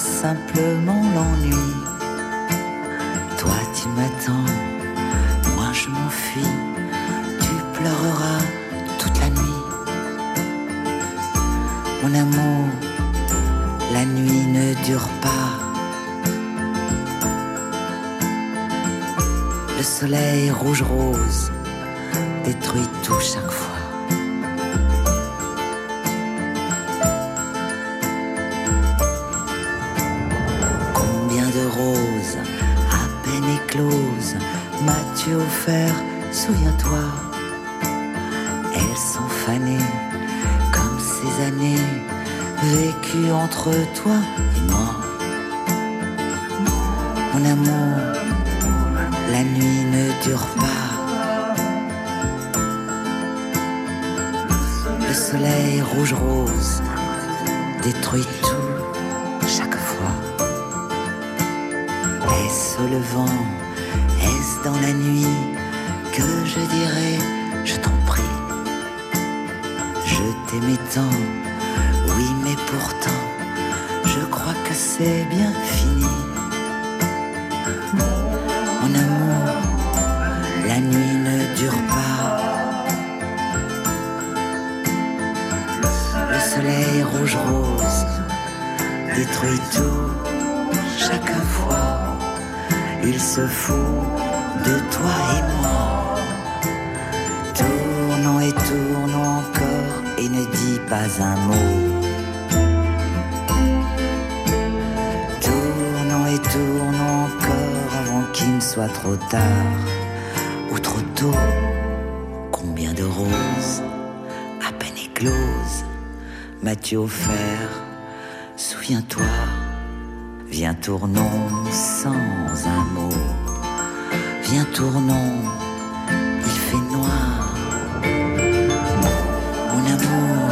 Simplement l'ennui entre toi et moi. Mon amour, la nuit ne dure pas. Le soleil rouge-rose détruit tout chaque fois. Est-ce le vent? Est-ce dans la nuit que je dirais je t'en prie Je t'aimais tant, c'est bien fini. Mon amour, la nuit ne dure pas. Le soleil rouge-rose détruit tout chaque fois. Il se fout de toi et moi. Tournons et tournons encore et ne dis pas un mot. Tournons encore avant qu'il ne soit trop tard ou trop tôt. Combien de roses à peine écloses m'as-tu offert? Souviens-toi. Viens tournons sans un mot. Viens tournons, il fait noir. Mon amour,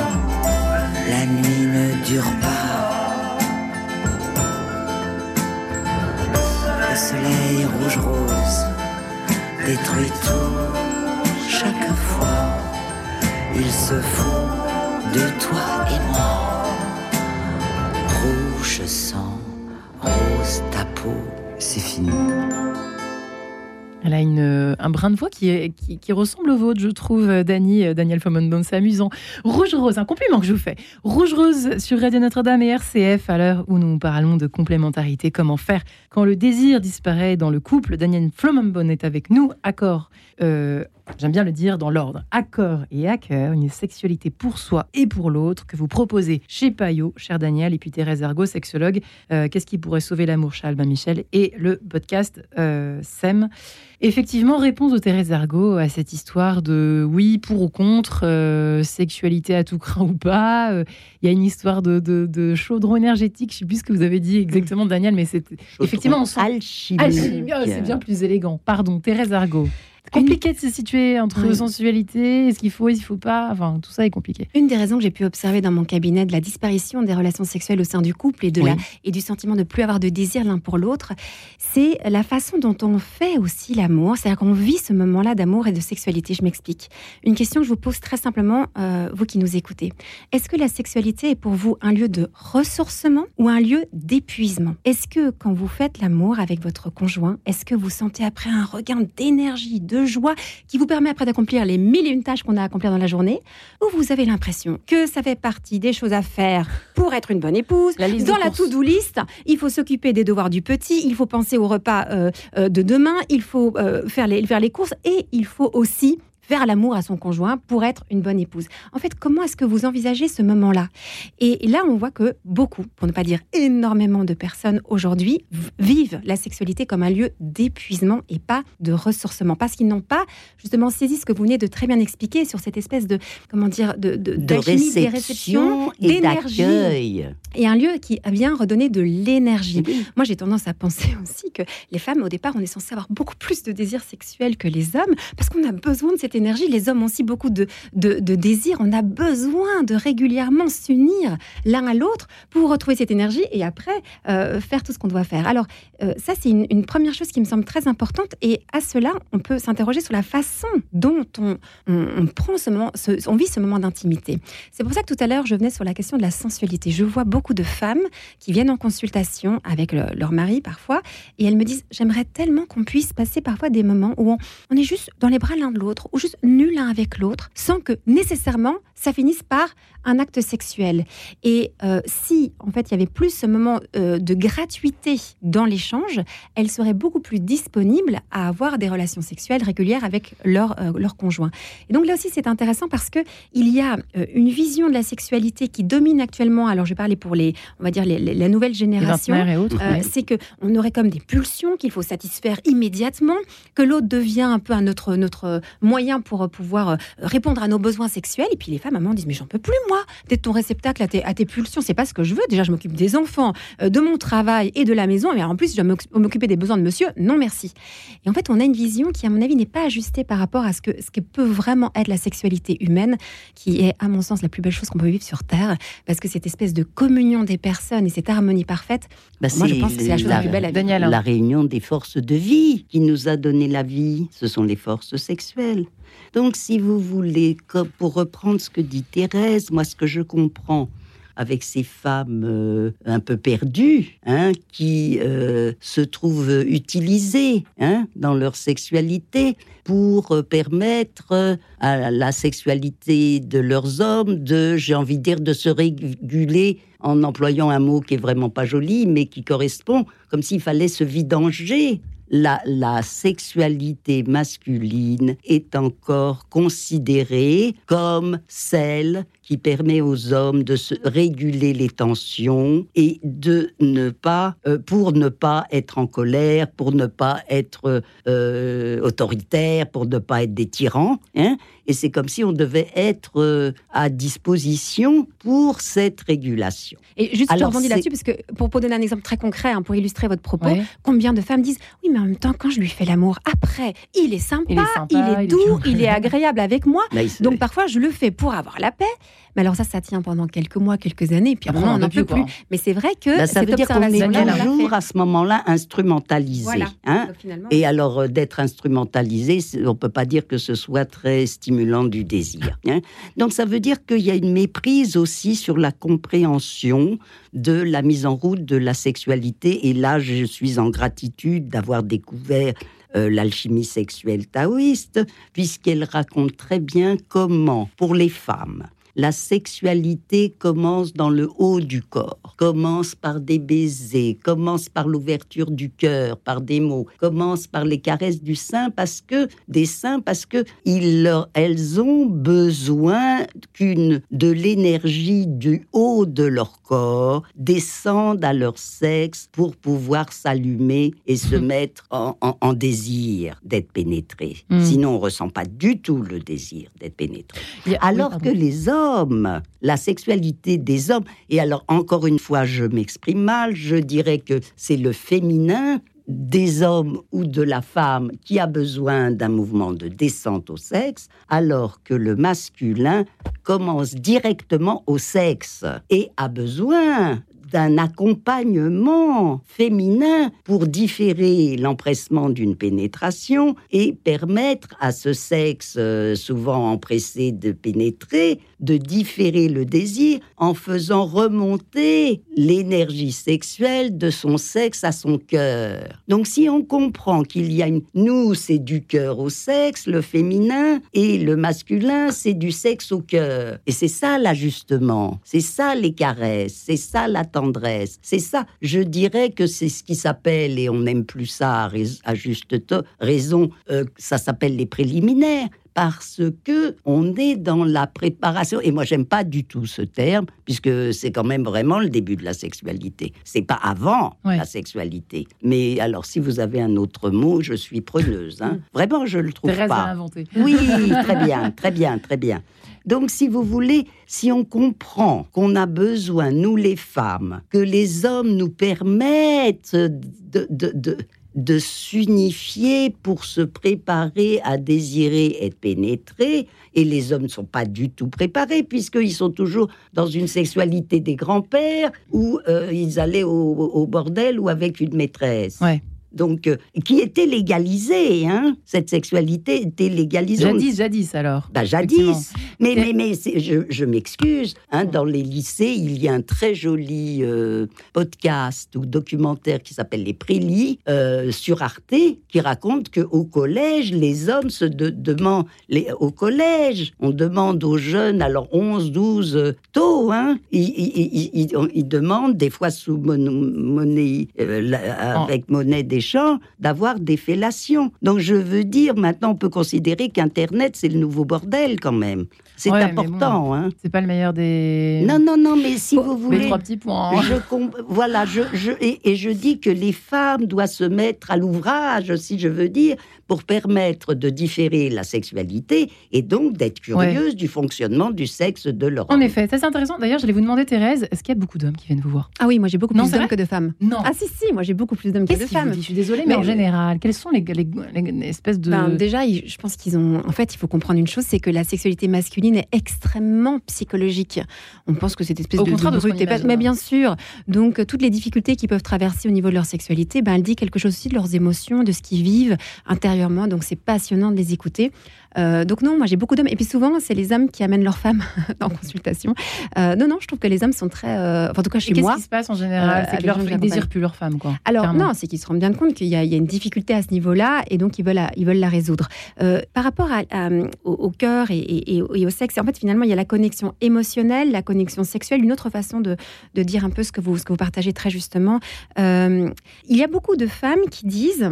la nuit ne dure pas. Soleil rouge-rose détruit tout chaque fois. Il se fout de toi et moi. Rouge sang, rose ta peau, c'est fini.
Elle a euh, un brin de voix qui, ressemble au vôtre, je trouve, euh, Dany, euh, Daniel Fomondon. C'est amusant. Rouge Rose, un compliment que je vous fais. Rouge Rose sur Radio Notre-Dame et RCF, à l'heure où nous parlons de complémentarité. Comment faire quand le désir disparaît dans le couple? Daniel Flomenbon est avec nous. Accord, j'aime bien le dire dans l'ordre. Accord et à cœur, une sexualité pour soi et pour l'autre que vous proposez chez Payot, cher Daniel, et puis Thérèse Ergo, sexologue. Euh, Qu'est-ce qui pourrait sauver l'amour chez Albin Michel Et le podcast euh, SEM. Effectivement, réponse de Thérèse Argot à cette histoire de oui, pour ou contre, euh, sexualité à tout craint ou pas. Euh, Il y a une histoire de, de, de chaudron énergétique, je ne sais plus ce que vous avez dit exactement, Daniel, mais c'est effectivement, on sent.
Alchimique.
Alchimie, oh, c'est bien plus élégant. Pardon, Thérèse Argot. C'est compliqué de se situer entre
Oui.
sensualité, est-ce qu'il faut, est-ce qu'il faut pas. Enfin, tout ça est compliqué.
Une des raisons que j'ai pu observer dans mon cabinet de la disparition des relations sexuelles au sein du couple et, de
Oui.
la, et du sentiment de plus avoir de désir l'un pour l'autre, c'est la façon dont on fait aussi l'amour, c'est-à-dire qu'on vit ce moment-là d'amour et de sexualité. Je m'explique. Une question que je vous pose très simplement, euh, vous qui nous écoutez. Est-ce que la sexualité est pour vous un lieu de ressourcement ou un lieu d'épuisement? Est-ce que quand vous faites l'amour avec votre conjoint, est-ce que vous sentez après un regain d'énergie, de joie qui vous permet après d'accomplir les mille et une tâches qu'on a à accomplir dans la journée Ou vous avez l'impression que ça fait partie des choses à faire pour être une bonne épouse.
La liste
Dans
de
la to-do list, il faut s'occuper des devoirs du petit, il faut penser au repas euh, euh, de demain, il faut euh, faire, les, faire les courses et il faut aussi faire l'amour à son conjoint pour être une bonne épouse. En fait, comment est-ce que vous envisagez ce moment-là? Et là, on voit que beaucoup, pour ne pas dire énormément de personnes aujourd'hui, vivent la sexualité comme un lieu d'épuisement et pas de ressourcement, parce qu'ils n'ont pas justement saisi ce que vous venez de très bien expliquer sur cette espèce de, comment dire, de, de,
de réception, d'énergie.
Et un lieu qui vient redonner de l'énergie. Moi, j'ai tendance à penser aussi que les femmes, au départ, on est censé avoir beaucoup plus de désirs sexuels que les hommes, parce qu'on a besoin de cette énergie. Les hommes ont aussi beaucoup de, de, désirs. On a besoin de régulièrement s'unir l'un à l'autre pour retrouver cette énergie et après euh, faire tout ce qu'on doit faire. Alors, euh, ça, c'est une, première chose qui me semble très importante. Et à cela, on peut s'interroger sur la façon dont on, on, prend ce moment, on vit ce moment d'intimité. C'est pour ça que tout à l'heure, je venais sur la question de la sensualité. Je vois beaucoup de femmes qui viennent en consultation avec leur mari parfois et elles me disent J'aimerais tellement qu'on puisse passer parfois des moments où on, est juste dans les bras l'un de l'autre ou juste nul l'un avec l'autre sans que nécessairement ça finisse par un acte sexuel. Et euh, si, en fait, il y avait plus ce moment euh, de gratuité dans l'échange, elles seraient beaucoup plus disponibles à avoir des relations sexuelles régulières avec leur, euh, leur conjoint. Et donc là aussi, c'est intéressant parce que il y a une vision de la sexualité qui domine actuellement. Alors, je vais parler pour les, on va dire, les, la nouvelle génération. C'est que on aurait comme des pulsions qu'il faut satisfaire immédiatement, que l'autre devient un peu un notre, notre moyen pour pouvoir répondre à nos besoins sexuels. Et puis les femmes, à un moment, disent, mais j'en peux plus, moi d'être ton réceptacle à tes, à tes pulsions. C'est pas ce que je veux. Déjà, je m'occupe des enfants, euh, de mon travail et de la maison. Et en plus, je dois m'occuper des besoins de monsieur. Non, merci. Et en fait, on a une vision qui, à mon avis, n'est pas ajustée par rapport à ce que, ce que peut vraiment être la sexualité humaine, qui est, à mon sens, la plus belle chose qu'on peut vivre sur Terre. Parce que cette espèce de communion des personnes et cette harmonie parfaite,
bah, moi, je pense que c'est la chose la, plus belle à vivre. La réunion des forces de vie qui nous a donné la vie, ce sont les forces sexuelles. Donc, si vous voulez, pour reprendre ce que dit Thérèse, moi, ce que je comprends avec ces femmes euh, un peu perdues, hein, qui euh, se trouvent utilisées hein, dans leur sexualité pour euh, permettre à la sexualité de leurs hommes de, j'ai envie de dire, de se réguler en employant un mot qui est vraiment pas joli, mais qui correspond comme s'il fallait se vidanger la, sexualité masculine est encore considérée comme celle qui permet aux hommes de se réguler les tensions et de ne pas, euh, pour ne pas être en colère, pour ne pas être euh, autoritaire, pour ne pas être des tyrans. Hein et c'est comme si on devait être euh, à disposition pour cette régulation.
Et juste, Alors, je rebondis là-dessus, parce que pour, donner un exemple très concret, hein, pour illustrer votre propos, combien de femmes disent Oui, mais en même temps, quand je lui fais l'amour, après, il est sympa, il est, doux, il est, agréable avec moi. Donc parfois, je le fais pour avoir la paix. Mais alors ça, ça tient pendant quelques mois, quelques années, puis après, on n'en peut plus. Mais c'est vrai que
bah, ça veut dire qu'on est toujours à ce moment-là instrumentalisé. Hein et alors euh, d'être instrumentalisé, on peut pas dire que ce soit très stimulant du désir. Hein Donc ça veut dire qu'il y a une méprise aussi sur la compréhension de la mise en route de la sexualité. Et là, je suis en gratitude d'avoir découvert euh, l'alchimie sexuelle taoïste, puisqu'elle raconte très bien comment, pour les femmes, la sexualité commence dans le haut du corps, commence par des baisers, commence par l'ouverture du cœur, par des mots, commence par les caresses du sein parce que des seins parce que elles ont besoin qu'une de l'énergie du haut de leur corps descende à leur sexe pour pouvoir s'allumer et se mettre en, désir d'être pénétré. Hmm. Sinon, on ressent pas du tout le désir d'être pénétré. Alors que les hommes la sexualité des hommes. Et alors, encore une fois, je m'exprime mal, je dirais que c'est le féminin des hommes ou de la femme qui a besoin d'un mouvement de descente au sexe, alors que le masculin commence directement au sexe et a besoin d'un accompagnement féminin pour différer l'empressement d'une pénétration et permettre à ce sexe euh, souvent empressé de pénétrer de différer le désir en faisant remonter l'énergie sexuelle de son sexe à son cœur. Donc si on comprend qu'il y a une... Nous, c'est du cœur au sexe, le féminin, et le masculin, c'est du sexe au cœur. Et c'est ça l'ajustement, c'est ça les caresses, c'est ça la tendresse. C'est ça. Je dirais que c'est ce qui s'appelle, et on n'aime plus ça à, juste raison, euh, ça s'appelle les préliminaires. Parce que on est dans la préparation, et moi j'aime pas du tout ce terme, puisque c'est quand même vraiment le début de la sexualité. C'est pas avant
Ouais.
la sexualité. Mais alors, si vous avez un autre mot, je suis preneuse. hein. Vraiment, je le trouve
Thérèse
pas.
a inventé.
Oui, très bien, très bien, très bien. Donc, si vous voulez, si on comprend qu'on a besoin, nous les femmes, que les hommes nous permettent de, s'unifier pour se préparer à désirer être pénétrés, et les hommes ne sont pas du tout préparés, puisqu'ils sont toujours dans une sexualité des grands-pères, où euh, ils allaient au, bordel ou avec une maîtresse. Donc, euh, qui était légalisée, hein Cette sexualité était légalisée.
Jadis, jadis alors.
Bah, jadis. Mais, mais, mais je, je m'excuse. Hein, dans les lycées, il y a un très joli euh, podcast ou documentaire qui s'appelle Les Prélis euh, sur Arte qui raconte qu'au collège, les hommes se de- demandent. Les, au collège, on demande aux jeunes, alors 11, 12, euh, tôt, hein, ils, ils- demandent, des fois sous mon- monnaie, euh, la-
En-
d'avoir des fellations. Donc je veux dire, maintenant on peut considérer qu'Internet, c'est le nouveau bordel quand même. C'est
Ouais,
important. Hein.
C'est pas le meilleur des.
Non, non, non, mais si vous
Les
voulez...
trois petits points.
Je com- voilà, je, je, et, et je dis que les femmes doivent se mettre à l'ouvrage, si je veux dire, pour permettre de différer la sexualité et donc d'être curieuses du fonctionnement du sexe de leur
En effet, ça c'est intéressant. D'ailleurs, j'allais vous demander, Thérèse, est-ce qu'il y a beaucoup d'hommes qui viennent vous voir?
Ah oui, moi j'ai beaucoup
Non,
plus d'hommes que de femmes.
Non.
Ah si, si, moi j'ai beaucoup plus d'hommes que de femmes.
Je suis désolée, mais,
Mais-
en général, quelles sont les, les, les- les espèces de.
Ben, déjà, je pense qu'ils ont. En fait, il faut comprendre une chose, c'est que la sexualité masculine est extrêmement psychologique. On pense que cette espèce
Au
de,
contraire de
brute mais bien sûr. Donc, toutes les difficultés qu'ils peuvent traverser au niveau de leur sexualité, ben, elle dit quelque chose aussi de leurs émotions, de ce qu'ils vivent intérieurement. Donc, c'est passionnant de les écouter. Euh, donc non, moi j'ai beaucoup d'hommes. Et puis souvent, c'est les hommes qui amènent leurs femmes en consultation. Euh, non, non, je trouve que les hommes sont très. euh, enfin, en tout cas, chez
Qu'est-ce
moi.
qui se passe en général C'est
avec
que leur
les gens que
ils désirent plus leur femme, quoi.
Alors
clairement.
non, c'est qu'ils se rendent bien compte qu'il y, a il y a une difficulté à ce niveau-là et donc ils veulent la, ils veulent la résoudre. Par rapport à- à, au, au cœur et, et- et au- sexe, en fait finalement il y a la connexion émotionnelle, la connexion sexuelle, une autre façon de, de dire un peu ce que vous, ce que vous partagez très justement. Il y a beaucoup de femmes qui disent,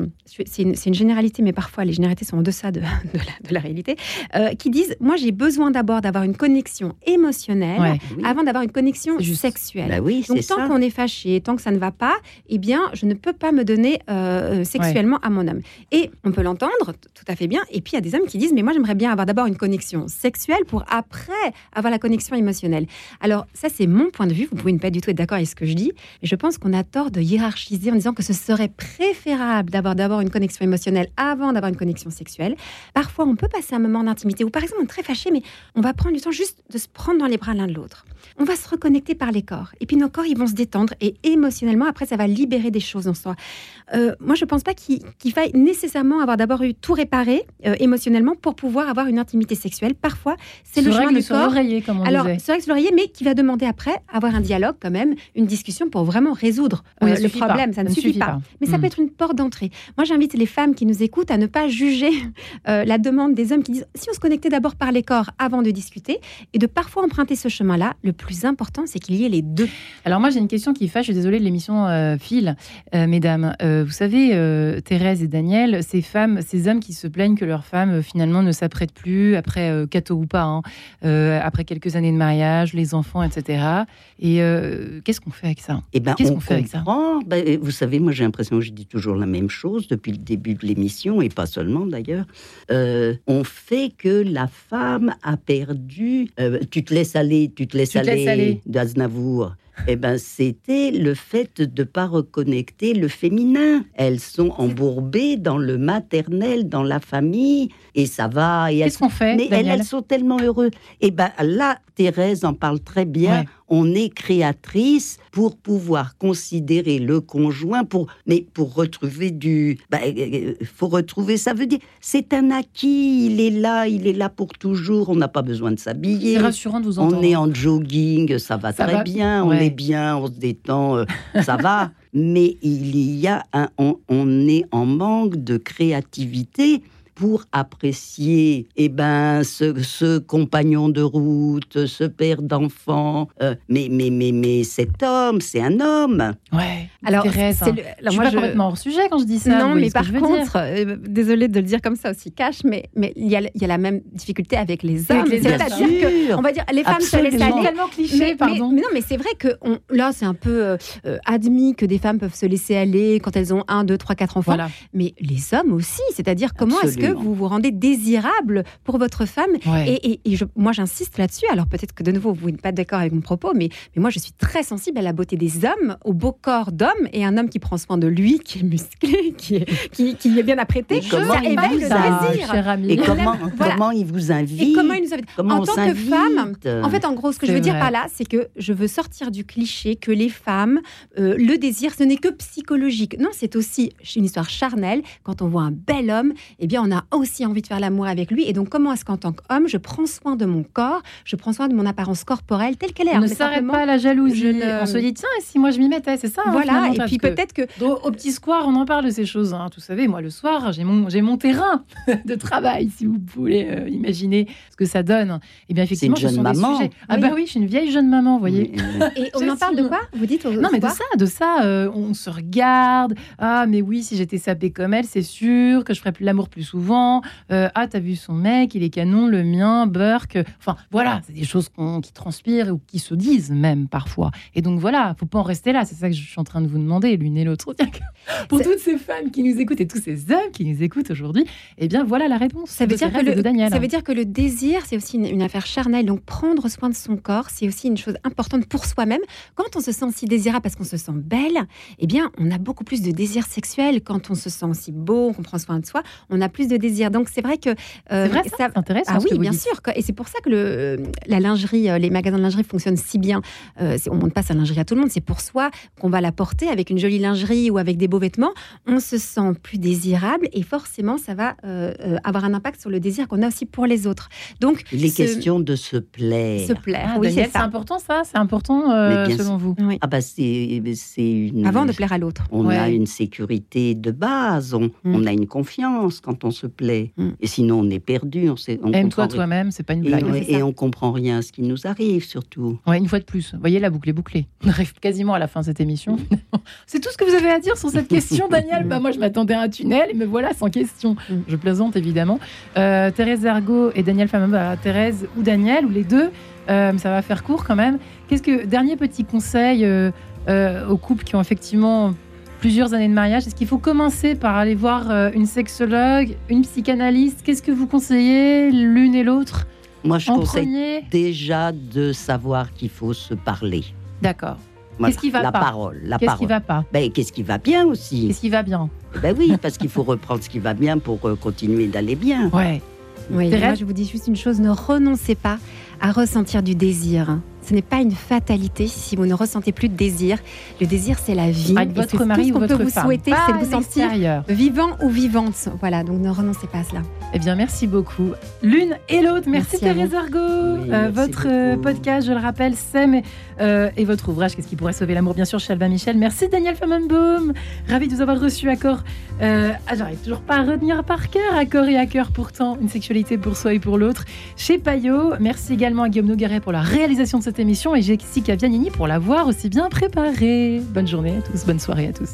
c'est une, généralité mais parfois les généralités sont en deçà de, de la, de la réalité, euh, qui disent moi j'ai besoin d'abord d'avoir une connexion émotionnelle
Ouais.
Oui.
avant d'avoir une connexion
juste.
sexuelle.
Bah oui,
Donc tant qu'on est fâché, tant que ça ne va pas, eh bien, je ne peux pas me donner euh, sexuellement à mon homme. Et on peut l'entendre tout à fait bien. Et puis il y a des hommes qui disent, mais moi j'aimerais bien avoir d'abord une connexion sexuelle pour après avoir la connexion émotionnelle. Alors ça c'est mon point de vue. Vous pouvez ne pas du tout être d'accord avec ce que je dis, mais je pense qu'on a tort de hiérarchiser en disant que ce serait préférable d'avoir d'abord une connexion émotionnelle avant d'avoir une connexion sexuelle. Parfois on peut passer un moment d'intimité où par exemple on est très fâché, mais on va prendre du temps juste de se prendre dans les bras l'un de l'autre. On va se reconnecter par les corps. Et puis nos corps, ils vont se détendre. Et émotionnellement, après, ça va libérer des choses en soi. Euh, moi, je ne pense pas qu'il faille nécessairement avoir d'abord eu tout réparé euh, émotionnellement pour pouvoir avoir une intimité sexuelle. Parfois, c'est le chemin du
sur
corps.
comme on
Alors, c'est vrai que c'est l'oreiller, mais qui va demander après avoir un dialogue quand même, une discussion pour vraiment résoudre euh, le problème. Ça ne suffit pas. Mais ça
Mm.
peut être une porte d'entrée. Moi, j'invite les femmes qui nous écoutent à ne pas juger la demande des hommes qui disent si on se connectait d'abord par les corps avant de discuter et de parfois emprunter ce chemin-là. Le plus important, c'est qu'il y ait les deux.
Alors moi j'ai une question qui fâche, je suis désolée de l'émission euh, file, euh, mesdames. Euh, vous savez, euh, Thérèse et Daniel, ces femmes, ces hommes qui se plaignent que leurs femmes euh, finalement ne s'apprêtent plus, après euh, cateau ou pas, hein, euh, après quelques années de mariage, les enfants, etc. Et euh, qu'est-ce qu'on fait avec ça?
Eh ben,
Qu'est-ce
on
qu'on fait avec ça?
Ben, vous savez, moi j'ai l'impression que je dis toujours la même chose depuis le début de l'émission, et pas seulement d'ailleurs. Euh, on fait que la femme a perdu. euh, tu te laisses aller, tu te laisses
Tu
aller, d'Aznavour. Eh ben, c'était le fait de ne pas reconnecter le féminin. Elles sont embourbées dans le maternel, dans la famille, et ça va.
Qu'est-ce qu'on fait,
mais elles, sont tellement heureuses. Et ben là, Thérèse en parle très bien.
Ouais.
On est créatrice pour pouvoir considérer le conjoint, pour, mais pour retrouver du. ben, euh, faut retrouver, ça veut dire, c'est un acquis, il est là, il est là pour toujours, on n'a pas besoin de s'habiller.
C'est rassurant de vous entendre.
On est en jogging, ça va
Ça
très
va
bien, on est bien, on se détend, euh, ça va. Mais il y a un, on, on est en manque de créativité pour apprécier eh ben, ce, ce compagnon de route, ce père d'enfant. Euh, mais, mais, mais, mais cet homme, c'est un homme.
Ouais.
Alors,
Thérèse,
c'est
hein.
le- alors
je suis
moi,
pas
je-
complètement hors sujet quand je dis ça.
non, mais par contre, euh, désolée de le dire comme ça aussi cash, mais mais il y, a, il y a la même difficulté avec les hommes. C'est-à-dire que,
sûr.
on va dire, les femmes se laissent aller.
tellement cliché,
Mais,
pardon.
mais- mais non, mais c'est vrai que on- là, c'est un peu euh, euh, admis que des femmes peuvent se laisser aller quand elles ont un, deux, trois, quatre enfants.
voilà.
Mais les hommes aussi, c'est-à-dire comment est-ce que Vous vous rendez désirable pour votre femme
Ouais.
Et, et- et je- moi, j'insiste là-dessus. Alors peut-être que de nouveau, vous n'êtes pas d'accord avec mon propos, mais, mais moi, je suis très sensible à la beauté des hommes, au beau corps d'homme, et un homme qui prend soin de lui, qui est musclé, qui est, qui, qui est bien apprêté, ça
il
éveille
vous
le
a-
désir.
Et comment,
voilà.
comment il vous invite
Et comment il nous invite
Comment
En tant que femme, En fait, en gros, ce que je veux dire par là, c'est que je veux sortir du cliché que les femmes, euh, le désir, ce n'est que psychologique. Non, c'est aussi une histoire charnelle. Quand on voit un bel homme, eh bien, on a aussi envie de faire l'amour avec lui. Et donc, comment est-ce qu'en tant qu'homme, je prends soin de mon corps, je prends soin de mon apparence corporelle telle qu'elle est
On ne
Mais
s'arrête pas à la jalousie.
ne-
On se dit, tiens, et si moi je m'y mettais, c'est ça hein,
Voilà, et puis peut-être que
Au, au petit square, on en parle de ces choses. hein. Vous savez, moi, le soir, j'ai mon, j'ai mon terrain de travail, si vous voulez euh, imaginer ce que ça donne. Et bien, effectivement,
C'est une
ce
jeune
sont des
maman.
sujets. Ah
Oui.
bah oui, je suis une vieille jeune maman, vous voyez.
Et on en parle de quoi Vous dites
Non, mais de ça, de ça, euh, on se regarde. Ah, mais oui, si j'étais sapée comme elle, c'est sûr que je ferais plus l'amour plus souvent. Euh, ah, t'as vu son mec, il est canon, le mien, Burke. Enfin, voilà, c'est des choses qui transpirent ou qui se disent même parfois. Et donc voilà, faut pas en rester là. C'est ça que je suis en train de vous demander, l'une et l'autre. Pour toutes ces femmes qui nous écoutent et tous ces hommes qui nous écoutent aujourd'hui, eh bien voilà la réponse.
Ça veut,
de
dire que le,
Daniel.
ça veut dire que le désir, c'est aussi une, une affaire charnelle. Donc, prendre soin de son corps, c'est aussi une chose importante pour soi-même. Quand on se sent si désirable parce qu'on se sent belle, eh bien, on a beaucoup plus de désir sexuel. Quand on se sent aussi beau, qu'on prend soin de soi, on a plus de désir. Donc, c'est vrai que. euh,
C'est vrai, ça, c'est intéressant.
Ah oui, bien
dites.
sûr. Et c'est pour ça que le, la lingerie, euh, les magasins de lingerie fonctionnent si bien. Euh, on ne monte pas sa lingerie à tout le monde. C'est pour soi qu'on va la porter avec une jolie lingerie ou avec des beaux vêtements. On se sent plus désirable et forcément, ça va euh, euh, avoir un impact sur le désir qu'on a aussi pour les autres. Donc,
Il est
se-
question de se plaire.
se plaire.
Ah,
oui, c'est ça.
important ça? C'est important euh, selon vous?
Oui.
Ah bah c'est une.
Avant de plaire à l'autre.
On a une sécurité de base, on, on a une confiance quand on se plaît.
Mm.
Et sinon, on est perdu. On sait, on
Aime-toi toi-même, c'est pas une blague.
Et, on comprend rien à ce qui nous arrive, surtout.
Ouais, une fois de plus. Vous voyez, la boucle est bouclée. On arrive quasiment à la fin de cette émission. C'est tout ce que vous avez à dire sur cette question, Daniel? Bah, moi, je m'attendais à un tunnel et me voilà sans question.
Mm.
Je plaisante, évidemment. Euh, Thérèse Ergo et Daniel Fameux, bah, Thérèse ou Daniel, ou les deux, euh, ça va faire court quand même. Qu'est-ce que, dernier petit conseil euh, euh, aux couples qui ont effectivement plusieurs années de mariage, est-ce qu'il faut commencer par aller voir euh, une sexologue, une psychanalyste? Qu'est-ce que vous conseillez l'une et l'autre?
Moi, je
En
conseille
premier?
déjà de savoir qu'il faut se parler.
D'accord.
Voilà,
Qu'est-ce qui va
la
pas?
parole, la
Qu'est-ce
parole.
qui va pas?
Ben, qu'est-ce qui va bien aussi?
Qu'est-ce qui va bien?
Ben oui, parce qu'il faut reprendre ce qui va bien pour euh, continuer d'aller bien.
Ouais.
Oui, moi je vous dis juste une chose, ne renoncez pas à ressentir du désir. Ce n'est pas une fatalité si vous ne ressentez plus de désir. Le désir, c'est la vie.
Avec votre mari
tout ce
ou
qu'on
votre
peut vous
femme.
souhaiter,
Pas
c'est de vous sentir vivant ou vivante. Voilà, donc ne renoncez pas à cela.
Eh bien, merci beaucoup. L'une et l'autre. Merci, Thérèse Argot.
Oui,
Euh, votre euh,
beaucoup.
podcast, je le rappelle, c'est mais, euh, et votre ouvrage, Qu'est-ce qui pourrait sauver l'amour, bien sûr, chez Albin Michel. Merci Daniel Famenbaum. Ravi de vous avoir reçu à corps. Euh, ah, J'arrive toujours pas à retenir par cœur, à corps et à cœur pourtant, une sexualité pour soi et pour l'autre. Chez Payot, merci également à Guillaume Nogueret pour la réalisation de cette émission et Jessica Vianini pour l'avoir aussi bien préparée. Bonne journée à tous, bonne soirée à tous.